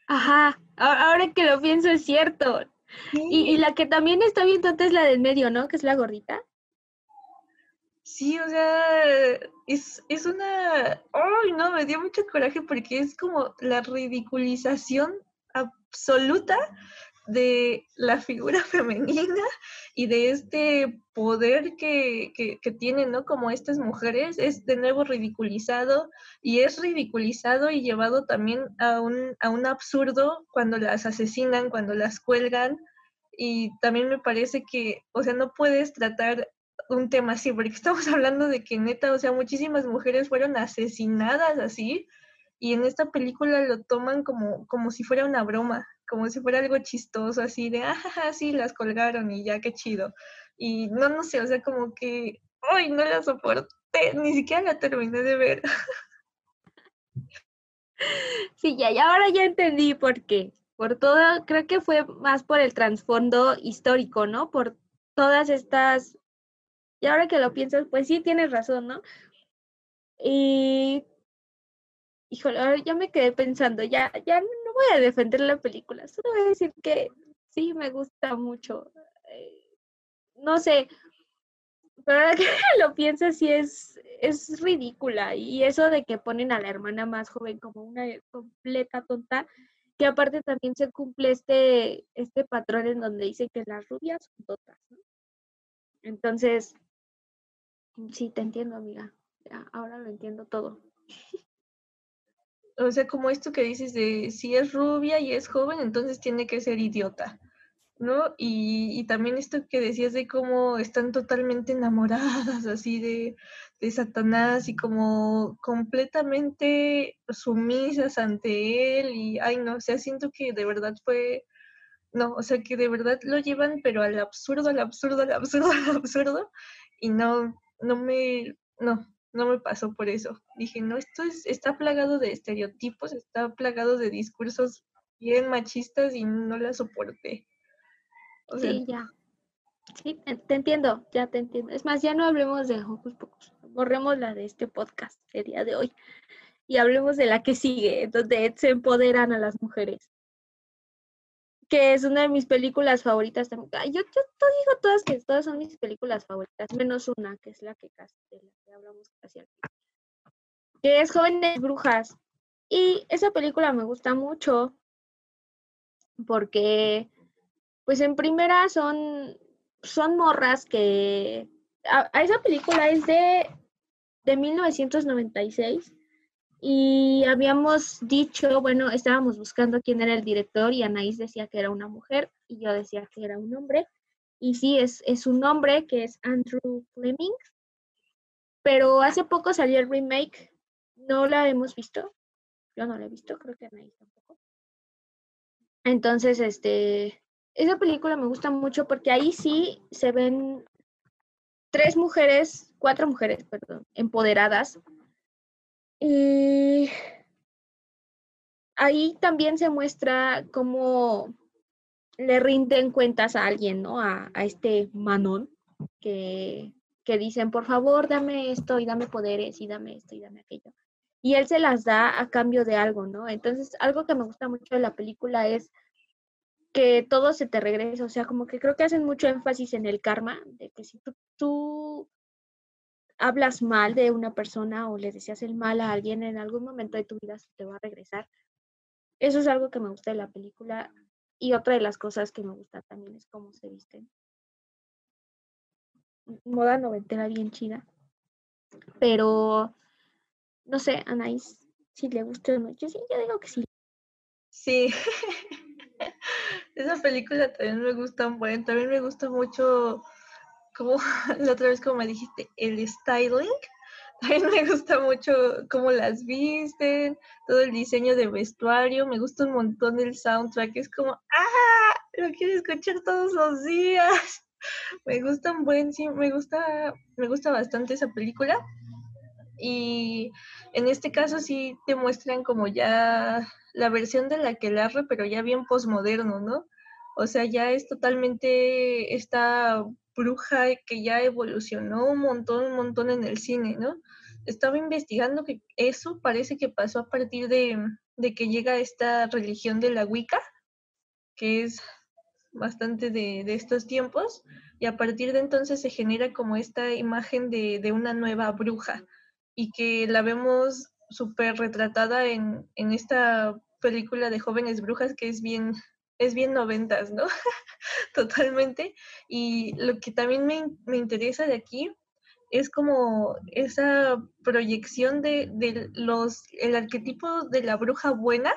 Ajá, ahora que lo pienso es cierto. Y, la que también está bien tonta es la del medio, ¿no? Que es la gordita. Sí, o sea, es, es una... ¡Ay, no! Me dio mucho coraje porque es como la ridiculización absoluta de la figura (laughs) femenina y de este poder que, que, tienen, ¿no? Como estas mujeres, es de nuevo ridiculizado y es ridiculizado y llevado también a un, a un absurdo cuando las asesinan, cuando las cuelgan y también me parece que, o sea, no puedes tratar un tema así, porque estamos (laughs) hablando de que neta, o sea, muchísimas mujeres fueron asesinadas así y en esta película lo toman como, como si fuera una broma como si fuera algo chistoso, así de, ah, sí, las colgaron y ya, qué chido. Y no, no sé, o sea, como que, ¡ay, no la soporté! Ni siquiera la terminé de ver. (laughs) Sí, ya, y ahora ya entendí por qué. Por todo, creo que fue más por el trasfondo histórico, ¿no? Por todas estas... Y ahora que lo piensas, pues sí, tienes razón, ¿no? Y híjole, ahora ya me quedé pensando, ya, ya voy a defender la película, solo voy a decir que sí me gusta mucho. Eh, no sé, pero ahora (laughs) que lo pienso, sí es, es ridícula. Y eso de que ponen a la hermana más joven como una completa tonta, que aparte también se cumple este, este patrón en donde dice que las rubias son tontas, ¿no? Entonces, sí, te entiendo, amiga. Ya, ahora lo entiendo todo. (laughs) o sea, como esto que dices de si es rubia y es joven, entonces tiene que ser idiota, ¿no? Y, también esto que decías de cómo están totalmente enamoradas, así de, de Satanás y como completamente sumisas ante él y, ay, no, o sea, siento que de verdad fue, no, o sea, que de verdad lo llevan, pero al absurdo, al absurdo, al absurdo, (laughs) al absurdo, y no, no me, no, no me pasó por eso. Dije, no, esto es, está plagado de estereotipos, está plagado de discursos bien machistas y no la soporté. sí, ya. Sí, te entiendo, ya te entiendo. Es más, ya no hablemos de Hocus Pocus, borremos la de este podcast el día de hoy y hablemos de la que sigue, donde se empoderan a las mujeres que es una de mis películas favoritas también. Yo, yo digo todas que todas son mis películas favoritas, menos una, que es la que casi de la que hablamos casi al final, que es Jóvenes Brujas. Y esa película me gusta mucho porque, pues en primera son, son morras que... A esa película es de, de 1996 y habíamos dicho, bueno, estábamos buscando quién era el director y Anaís decía que era una mujer y yo decía que era un hombre. Y sí, es, es un hombre que es Andrew Fleming. Pero hace poco salió el remake. No la hemos visto. Yo no la he visto, creo que Anaís tampoco. Entonces, este, esa película me gusta mucho porque ahí sí se ven tres mujeres, cuatro mujeres, perdón, empoderadas y ahí también se muestra cómo le rinden cuentas a alguien, ¿no? A, este Manon, que, que dicen, por favor, dame esto y dame poderes y dame esto y dame aquello. Y él se las da a cambio de algo, ¿no? Entonces, algo que me gusta mucho de la película es que todo se te regresa, o sea, como que creo que hacen mucho énfasis en el karma, de que si tú, tú hablas mal de una persona o le deseas el mal a alguien, en algún momento de tu vida te va a regresar. Eso es algo que me gusta de la película. Y otra de las cosas que me gusta también es cómo se visten. Moda noventera bien chida. Pero, no sé, Anaís, si le gusta o no. Yo sí, yo digo que sí. Sí. (laughs) Esa película también me gusta un buen. También me gusta mucho, como (laughs) la otra vez como me dijiste, el styling. (laughs) También me gusta mucho cómo las visten, todo el diseño de vestuario. Me gusta un montón el soundtrack. Es como, ¡ah! Lo quiero escuchar todos los días. (laughs) Me gusta un buen, sí, me gusta, me gusta bastante esa película. Y en este caso sí te muestran como ya la versión de la que Aquelarre, pero ya bien posmoderno, ¿no? O sea, ya es totalmente esta bruja que ya evolucionó un montón, un montón en el cine, ¿no? Estaba investigando que eso parece que pasó a partir de, de que llega esta religión de la Wicca, que es bastante de, de, estos tiempos, y a partir de entonces se genera como esta imagen de, de una nueva bruja, y que la vemos súper retratada en, en, esta película de jóvenes brujas que es bien, es bien noventas, ¿no? (laughs) Totalmente. Y lo que también me, me, interesa de aquí es como esa proyección de, de, los, el arquetipo de la bruja buena,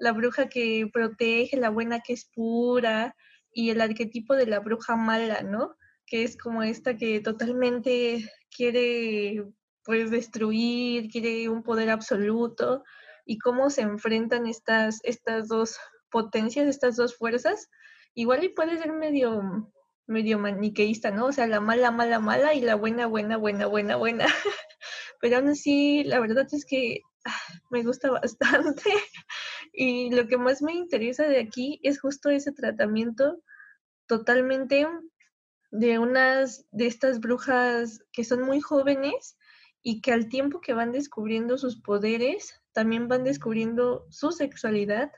la bruja que protege, la buena que es pura, y el arquetipo de la bruja mala, ¿no? Que es como esta que totalmente quiere pues destruir, quiere un poder absoluto y cómo se enfrentan estas, estas dos potencias, estas dos fuerzas. Igual y puede ser medio, medio maniqueísta, ¿no? O sea, la mala, mala, mala y la buena, buena, buena, buena, buena. (laughs) Pero aún así, la verdad es que ah, me gusta (laughs) bastante. Y lo que más me interesa de aquí es justo ese tratamiento totalmente de unas de estas brujas que son muy jóvenes y que al tiempo que van descubriendo sus poderes, también van descubriendo su sexualidad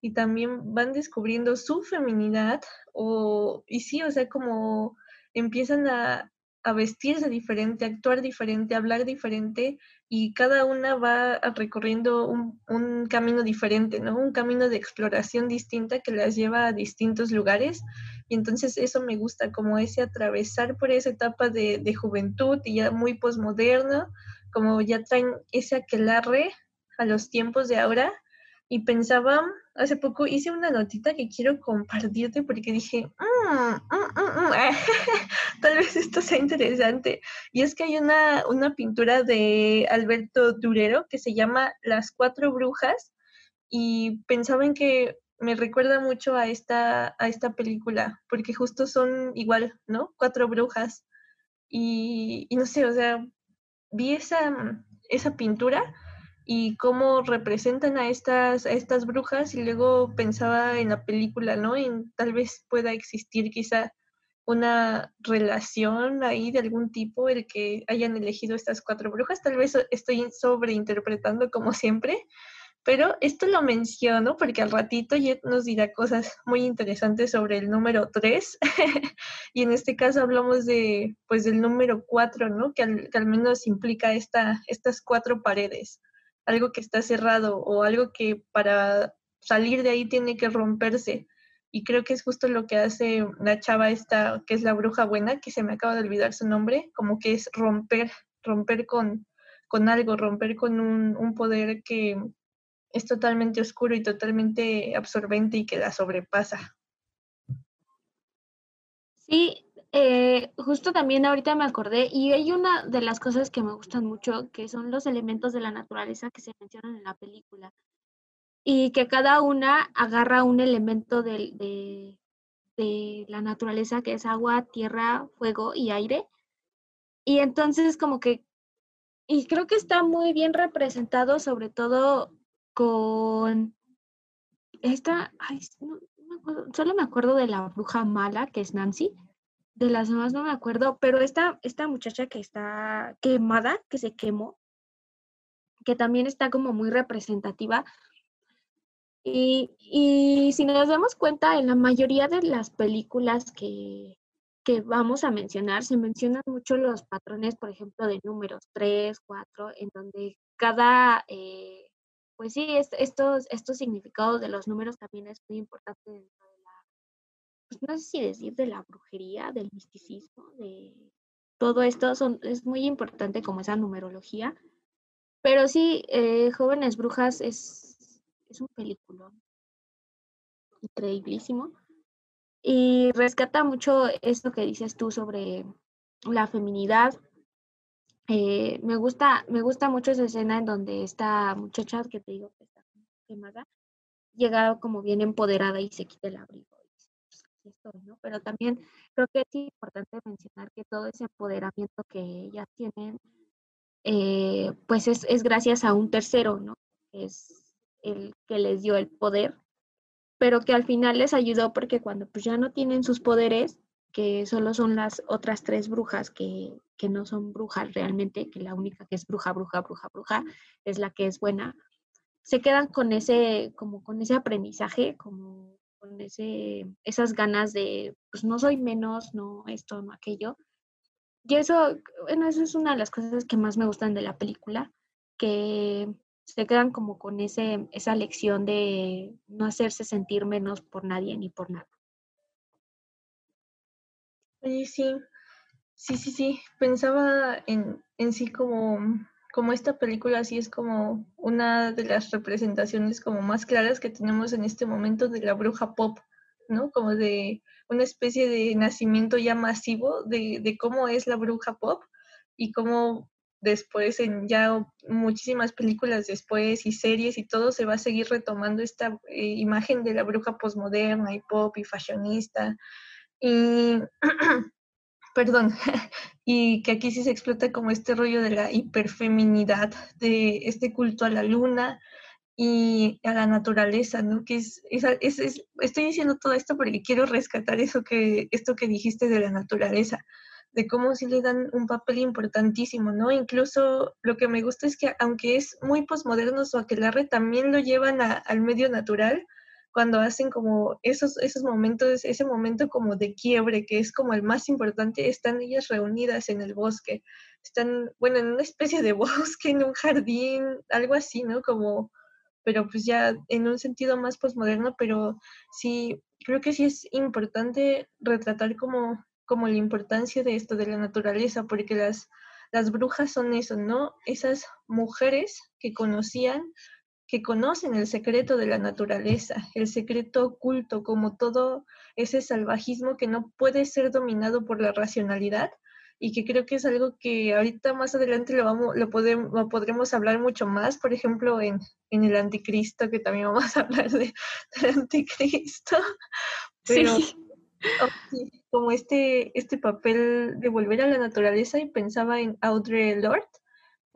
y también van descubriendo su feminidad o y sí, o sea, como empiezan a, a vestirse diferente, actuar diferente, hablar diferente y cada una va recorriendo un, un, camino diferente, ¿no? Un camino de exploración distinta que las lleva a distintos lugares y entonces eso me gusta, como ese atravesar por esa etapa de, de juventud y ya muy posmoderno, como ya traen ese aquelarre a los tiempos de ahora y pensaba, hace poco hice una notita que quiero compartirte porque dije, mm, mm, mm, (laughs) tal vez esto sea interesante. Y es que hay una, una pintura de Alberto Durero que se llama Las Cuatro Brujas y pensaba en que me recuerda mucho a esta, a esta película, porque justo son igual, ¿no? Cuatro brujas. Y, y no sé, o sea, vi esa, esa pintura y cómo representan a estas, a estas brujas y luego pensaba en la película, ¿no? En tal vez pueda existir quizá una relación ahí de algún tipo el que hayan elegido estas cuatro brujas. Tal vez estoy sobreinterpretando como siempre, pero esto lo menciono porque al ratito Jet nos dirá cosas muy interesantes sobre el número 3 (laughs) y en este caso hablamos de pues del número 4, ¿no? Que al, que al menos implica esta, estas cuatro paredes algo que está cerrado o algo que para salir de ahí tiene que romperse. Y creo que es justo lo que hace la chava esta, que es la bruja buena, que se me acaba de olvidar su nombre, como que es romper, romper con, con algo, romper con un, un poder que es totalmente oscuro y totalmente absorbente y que la sobrepasa. Sí, eh, justo también ahorita me acordé, y hay una de las cosas que me gustan mucho, que son los elementos de la naturaleza que se mencionan en la película, y que cada una agarra un elemento de, de, la naturaleza, que es agua, tierra, fuego y aire, y entonces como que, y creo que está muy bien representado, sobre todo con esta, solo me acuerdo de la bruja mala, que es Nancy, de las demás no me acuerdo, pero esta, esta muchacha que está quemada, que se quemó, que también está como muy representativa. Y, y si nos damos cuenta, en la mayoría de las películas que, que vamos a mencionar, se mencionan mucho los patrones, por ejemplo, de números 3, 4, en donde cada, eh, pues sí, estos, estos significados de los números también es muy importante dentro de pues no sé si decir de la brujería, del misticismo, de todo esto son, es muy importante como esa numerología. Pero sí, eh, Jóvenes Brujas es, es un película increíblísimo. Y rescata mucho esto que dices tú sobre la feminidad. Eh, me gusta, me gusta mucho esa escena en donde esta muchacha que te digo que está quemada, llega como bien empoderada y se quita el abrigo. Pues, ¿no? Pero también creo que es importante mencionar que todo ese empoderamiento que ellas tienen, eh, pues es, es, gracias a un tercero, ¿no? Es el que les dio el poder pero que al final les ayudó porque cuando pues ya no tienen sus poderes, que solo son las otras tres brujas que, que no son brujas realmente, que la única que es bruja, bruja, bruja, bruja, es la que es buena, se quedan con ese, como con ese aprendizaje, como con ese, esas ganas de, pues no soy menos, no esto, no aquello. Y eso, bueno, eso es una de las cosas que más me gustan de la película, que se quedan como con ese, esa lección de no hacerse sentir menos por nadie ni por nada. Sí, sí, sí, sí. Pensaba en, en sí como, como esta película, sí es como una de las representaciones como más claras que tenemos en este momento de la bruja pop, ¿no? Como de una especie de nacimiento ya masivo de, de cómo es la bruja pop y cómo después en ya muchísimas películas después y series y todo se va a seguir retomando esta eh, imagen de la bruja posmoderna y pop y fashionista y (clears throat) perdón (laughs) y que aquí sí se explota como este rollo de la hiperfeminidad de este culto a la luna y a la naturaleza, ¿no? Que es, es, es, estoy diciendo todo esto porque quiero rescatar eso que, esto que dijiste de la naturaleza de cómo sí le dan un papel importantísimo, ¿no? Incluso lo que me gusta es que aunque es muy posmoderno su aquelarre, también lo llevan al medio natural cuando hacen como esos, esos momentos, ese momento como de quiebre, que es como el más importante, están ellas reunidas en el bosque, están, bueno, en una especie de (laughs) bosque, en un jardín, algo así, ¿no? Como, pero pues ya en un sentido más posmoderno, pero sí, creo que sí es importante retratar como como la importancia de esto, de la naturaleza, porque las, las brujas son eso, ¿no? Esas mujeres que conocían, que conocen el secreto de la naturaleza, el secreto oculto, como todo ese salvajismo que no puede ser dominado por la racionalidad y que creo que es algo que ahorita más adelante lo, vamos, lo, podemos, lo podremos hablar mucho más, por ejemplo, en, en el anticristo, que también (laughs) vamos a hablar de, del anticristo. (laughs) Pero, sí como este, este papel de volver a la naturaleza y pensaba en Audre Lorde,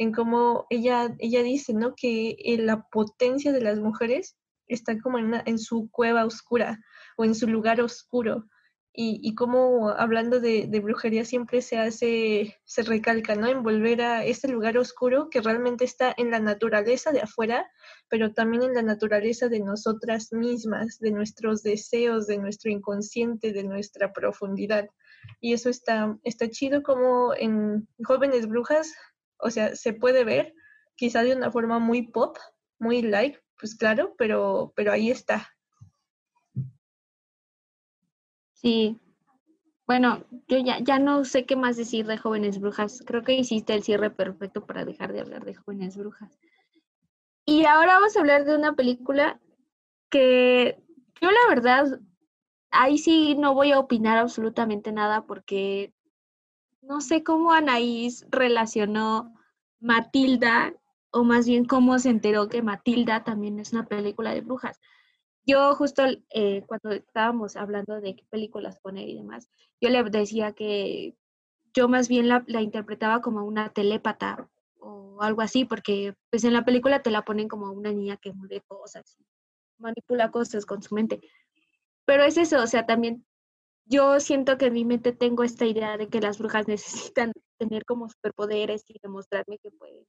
en cómo ella, ella dice, ¿no? Que eh, la potencia de las mujeres está como en, su cueva oscura o en su lugar oscuro y, y cómo hablando de, de, brujería siempre se hace, se recalca, ¿no? En volver a ese lugar oscuro que realmente está en la naturaleza de afuera, pero también en la naturaleza de nosotras mismas, de nuestros deseos, de nuestro inconsciente, de nuestra profundidad. Y eso está, está chido como en Jóvenes Brujas, o sea, se puede ver, quizá de una forma muy pop, muy light, pues claro, pero, pero ahí está, Sí. Bueno, yo ya, ya no sé qué más decir de jóvenes brujas. Creo que hiciste el cierre perfecto para dejar de hablar de jóvenes brujas. Y ahora vamos a hablar de una película que yo la verdad, ahí sí no voy a opinar absolutamente nada porque no sé cómo Anaís relacionó Matilda, o más bien cómo se enteró que Matilda también es una película de brujas. Yo justo eh, cuando estábamos hablando de qué películas poner y demás, yo le decía que yo más bien la, interpretaba como una telépata o algo así, porque pues en la película te la ponen como una niña que mueve cosas, manipula cosas con su mente. Pero es eso, o sea, también yo siento que en mi mente tengo esta idea de que las brujas (laughs) necesitan tener como superpoderes y demostrarme que pueden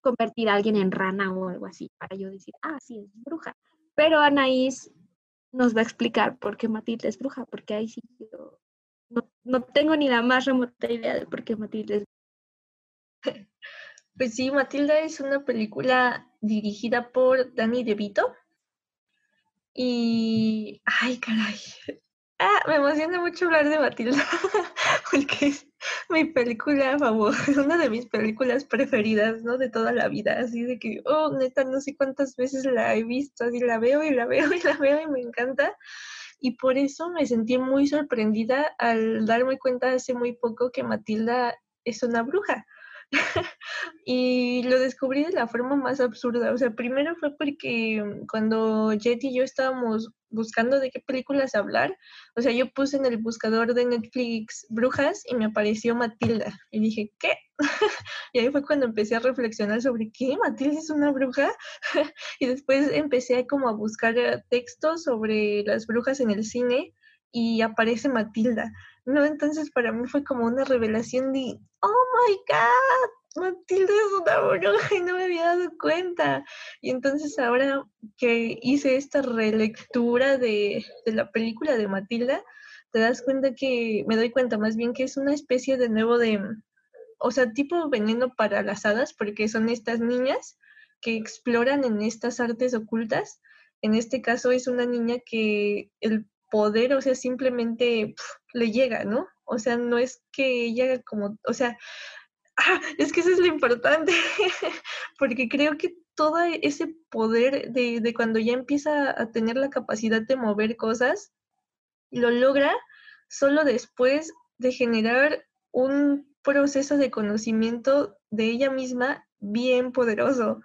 convertir a alguien en rana o algo así, para yo decir, ah, sí, es bruja Pero Anaís nos va a explicar por qué Matilda es bruja, porque ahí sí yo no, no tengo ni la más remota idea de por qué Matilda es Pues sí, Matilda es una película dirigida por Danny DeVito. Y. Ay, caray. Ah, me emociona mucho hablar de Matilda, (laughs) porque es mi película favorita, una de mis películas preferidas, ¿no? De toda la vida, así de que, oh, neta, no sé cuántas veces la he visto, así la veo y la veo y la veo y me encanta. Y por eso me sentí muy sorprendida al darme cuenta hace muy poco que Matilda es una bruja. Y lo descubrí de la forma más absurda. O sea, primero fue porque mm, cuando Jet y yo estábamos buscando de qué películas hablar, o sea, yo puse en el buscador de Netflix Brujas y me apareció Matilda. Y dije, ¿qué? (laughs) y ahí fue cuando empecé a reflexionar sobre qué, Matilda es una bruja. (laughs) y después empecé como a buscar eh, textos sobre las brujas en el cine y aparece Matilda. No, entonces para mí fue como una revelación de, oh my God, Matilda es una bruja y no me había dado cuenta. Y entonces ahora que hice esta relectura de, de la película de Matilda, te das cuenta que, me doy cuenta más bien que es una especie de nuevo de, o sea, tipo veneno para las hadas, porque son estas niñas que exploran en estas artes ocultas. En este caso es una niña que el poder, o sea, simplemente le llega, ¿no? O sea, no es que ella como, o sea, ah, es que eso es lo importante, (laughs) porque creo que todo ese poder de, de cuando ya empieza a tener la capacidad de mover cosas, lo logra solo después de generar un proceso de conocimiento de ella misma bien poderoso.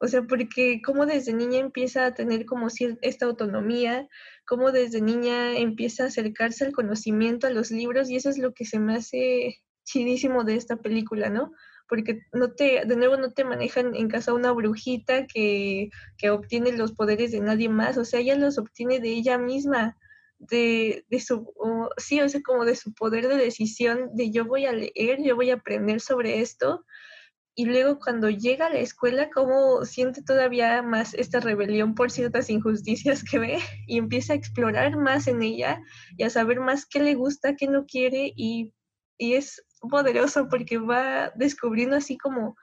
O sea, porque como desde niña empieza a tener como esta autonomía, como desde niña empieza a acercarse al conocimiento, a los libros, y eso es lo que se me hace chidísimo de esta película, ¿no? Porque no te, de nuevo no te manejan en casa una brujita que, que obtiene los poderes de nadie más, o sea, ella los obtiene de ella misma, de, de su, sí, o sea, como de su poder de decisión, de yo voy a leer, yo voy a aprender sobre esto, y luego cuando llega a la escuela, como siente todavía más esta rebelión por ciertas injusticias que ve (laughs) y empieza a explorar más en ella y a saber más qué le gusta, qué no quiere y, y es poderoso porque va descubriendo así como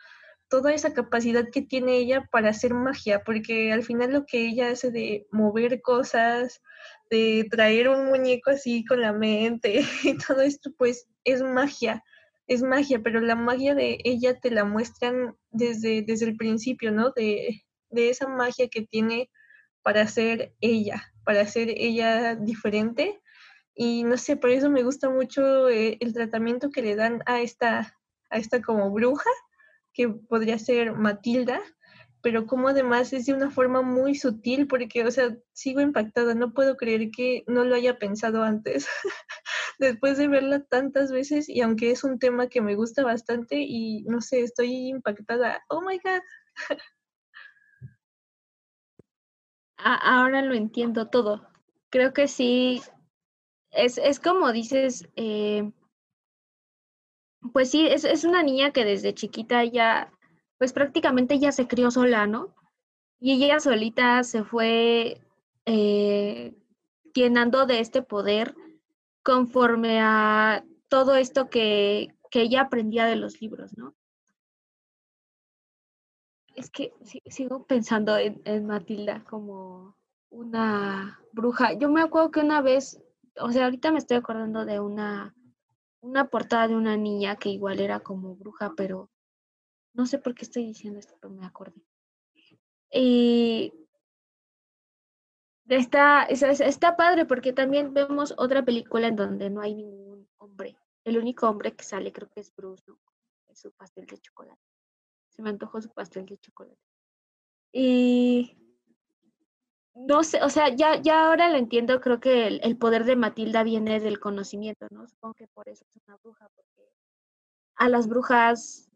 toda esa capacidad que tiene ella para hacer magia, porque al final lo que ella hace de mover cosas, de traer un muñeco así con la mente (laughs) y todo esto, pues es magia es magia, pero la magia de ella te la muestran desde, desde el principio, ¿no? De, de esa magia que tiene para ser ella, para ser ella diferente. Y no sé, por eso me gusta mucho eh, el tratamiento que le dan a esta, a esta como bruja, que podría ser Matilda, pero como además es de una forma muy sutil, porque, o sea, sigo impactada, no puedo creer que no lo haya pensado antes. (laughs) después de verla tantas veces y aunque es un tema que me gusta bastante y no sé, estoy impactada. Oh my God. Ahora lo entiendo todo. Creo que sí, es, es como dices, eh, pues sí, es, es, una niña que desde chiquita ya, pues prácticamente ya se crió sola, ¿no? Y ella solita se fue eh, llenando de este poder conforme a todo esto que, ella aprendía de los libros, ¿no? Es que sigo pensando en, Matilda como una bruja. Yo me acuerdo que una vez, o sea, ahorita me estoy acordando de una, una portada de una niña que igual era como bruja, pero no sé por qué estoy diciendo esto, pero me acordé. Y Está, está padre porque también vemos otra película en donde no hay ningún hombre. El único hombre que sale creo que es Bruce, ¿no? Es su pastel de chocolate. Se me antojó su pastel de chocolate. Y no sé, o sea, ya, ya ahora lo entiendo, creo que el, poder de Matilda viene del conocimiento, ¿no? Supongo que por eso es una bruja, porque a las brujas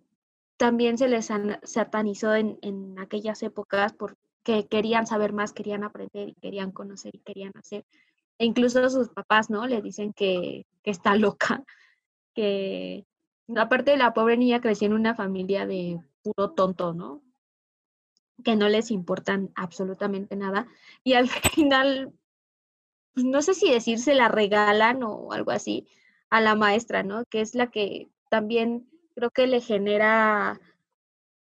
también se les satanizó en, en aquellas épocas por que querían saber más, querían aprender y querían conocer y querían hacer. E incluso sus papás, ¿no? Le dicen que, está loca, (laughs) que aparte la pobre niña creció en una familia de puro tonto, ¿no? que no les importan absolutamente nada y al (laughs) final, pues, no sé si decir se la regalan o algo así a la maestra, ¿no? Que es la que también creo que le genera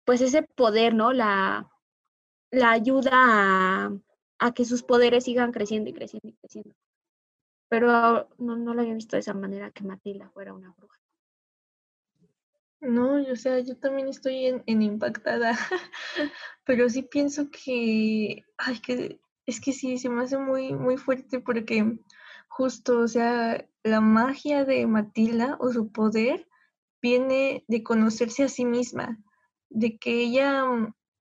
pues ese poder, ¿no? La, la ayuda a, a que sus poderes sigan creciendo y creciendo y creciendo. Pero no, no lo había visto de esa manera que Matilda fuera una bruja. No, o sea, yo también estoy en, impactada, (laughs) (laughs) pero sí pienso que, ay, que es que sí, se me hace muy, muy fuerte porque justo, o sea, la magia de Matilda o su poder viene de conocerse a sí misma, de que ella,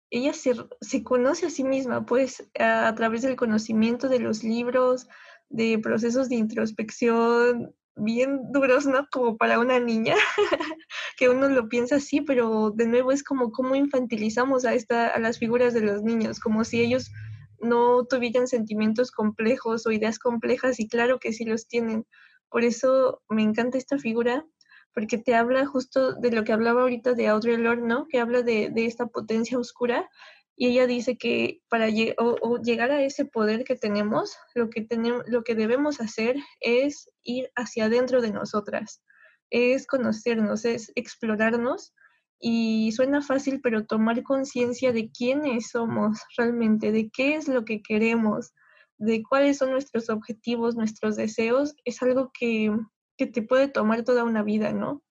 ella se, se conoce a sí misma, pues, a, través del conocimiento de los libros, de procesos de introspección, bien duros, ¿no? Como para una niña, (laughs) que uno lo piensa así, pero de nuevo es como cómo infantilizamos a, esta, a las figuras de los niños, como si ellos no tuvieran sentimientos complejos o ideas complejas, y claro que sí los tienen. Por eso me encanta esta figura, porque te habla justo de lo que hablaba ahorita de Audre Lorde, ¿no? Que habla de, de esta potencia oscura y ella dice que para llegar a ese poder que tenemos, lo que, tenemos, lo que debemos hacer es ir hacia adentro de nosotras, es conocernos, es explorarnos. Y suena fácil, pero tomar conciencia de quiénes somos realmente, de qué es lo que queremos, de cuáles son nuestros objetivos, nuestros deseos, es algo que, que te puede tomar toda una vida, ¿no?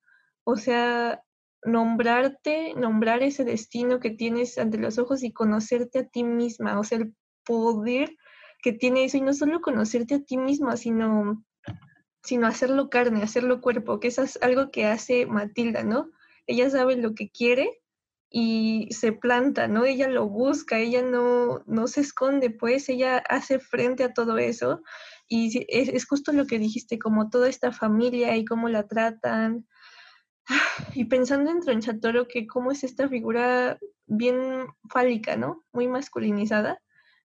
O sea, nombrarte, nombrar ese destino que tienes ante los ojos y conocerte a ti misma, o sea, el poder que tiene eso y no solo conocerte a ti misma, sino, sino hacerlo carne, hacerlo cuerpo, que es algo que hace Matilda, ¿no? Ella sabe lo que quiere y se planta, ¿no? Ella lo busca, ella no, no se esconde, pues ella hace frente a todo eso y es, es justo lo que dijiste, como toda esta familia y cómo la tratan, (sighs) y pensando en Tronchatoro, que cómo es esta figura bien fálica, ¿no? Muy masculinizada,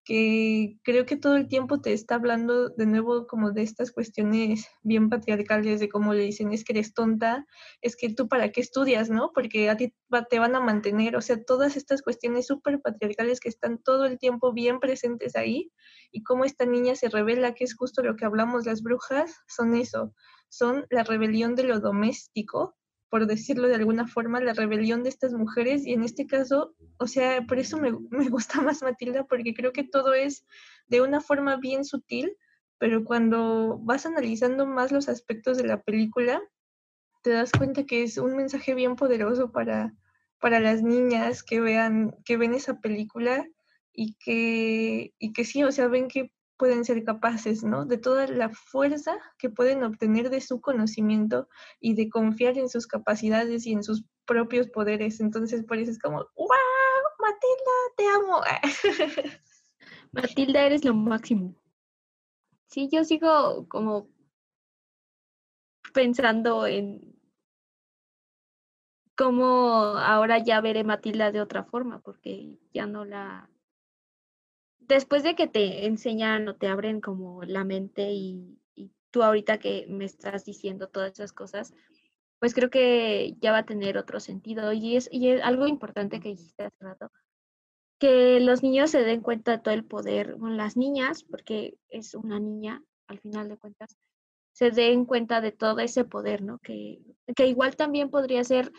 que creo que todo el tiempo te está hablando de nuevo como de estas cuestiones bien patriarcales, de cómo le dicen, es que eres tonta, es que tú para qué estudias, ¿no? Porque a ti te van a mantener, o sea, todas estas cuestiones súper patriarcales que están todo el tiempo bien presentes ahí, y cómo esta niña se revela, que es justo lo que hablamos, las brujas son eso, son la rebelión de lo doméstico, por decirlo de alguna forma, la rebelión de estas mujeres y en este caso, o sea, por eso me, (laughs) me, gusta más Matilda, porque creo que todo es de una forma bien sutil, pero cuando vas analizando más los aspectos de la película, te das cuenta que es un mensaje bien poderoso para, para las niñas que vean, que ven esa película y que, y que sí, o sea, ven que pueden ser capaces, ¿no? De toda la fuerza que pueden obtener de su conocimiento y de confiar en sus capacidades y en sus propios poderes. Entonces, por eso es como, ¡wow! Matilda, te amo. (laughs) Matilda, eres lo máximo. Sí, yo sigo como pensando en cómo ahora ya veré Matilda de otra forma, porque ya no la después de que te enseñan o te abren como la mente y, tú ahorita que me estás diciendo todas esas cosas, pues creo que ya va a tener otro sentido. Y es, y es algo importante que dijiste hace rato, que los niños se den cuenta de todo el poder, bueno, las niñas, porque es una niña al final de cuentas, se den cuenta de todo ese poder, ¿no? Que, que igual también podría ser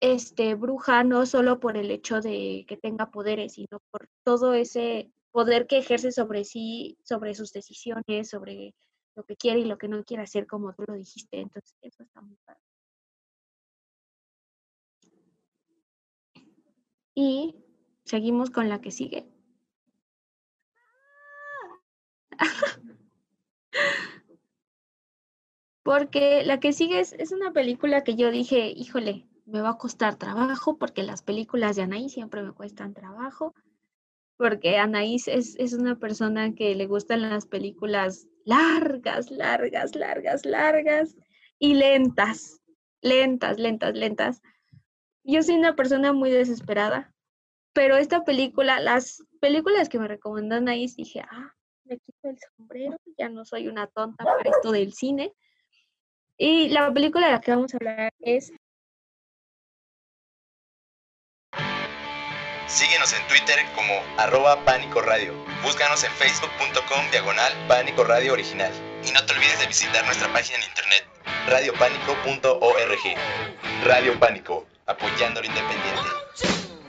este bruja no solo por el hecho de que tenga poderes, sino por todo ese poder que ejerce sobre sí, sobre sus decisiones, sobre lo que quiere y lo que no quiere hacer, como tú lo dijiste. Entonces, eso está muy padre. Y seguimos con la que sigue. (laughs) Porque la que sigue es, es, una película que yo dije, híjole, me va a costar trabajo porque las películas de Anaí siempre me cuestan trabajo porque Anaís es, es una persona que le gustan las películas largas, largas, largas, largas y lentas, lentas, lentas, lentas. Yo soy una persona muy desesperada, pero esta película, las películas que me recomendó Anaís, dije, ah, me quito el sombrero, ya no soy una tonta para esto del cine. Y la película de la que vamos a hablar es Síguenos en Twitter como arroba Pánico Radio. Búscanos en facebook.com diagonal Pánico Radio Original. Y no te olvides de visitar nuestra página en internet radiopánico.org. Radio Pánico, apoyando lo independiente.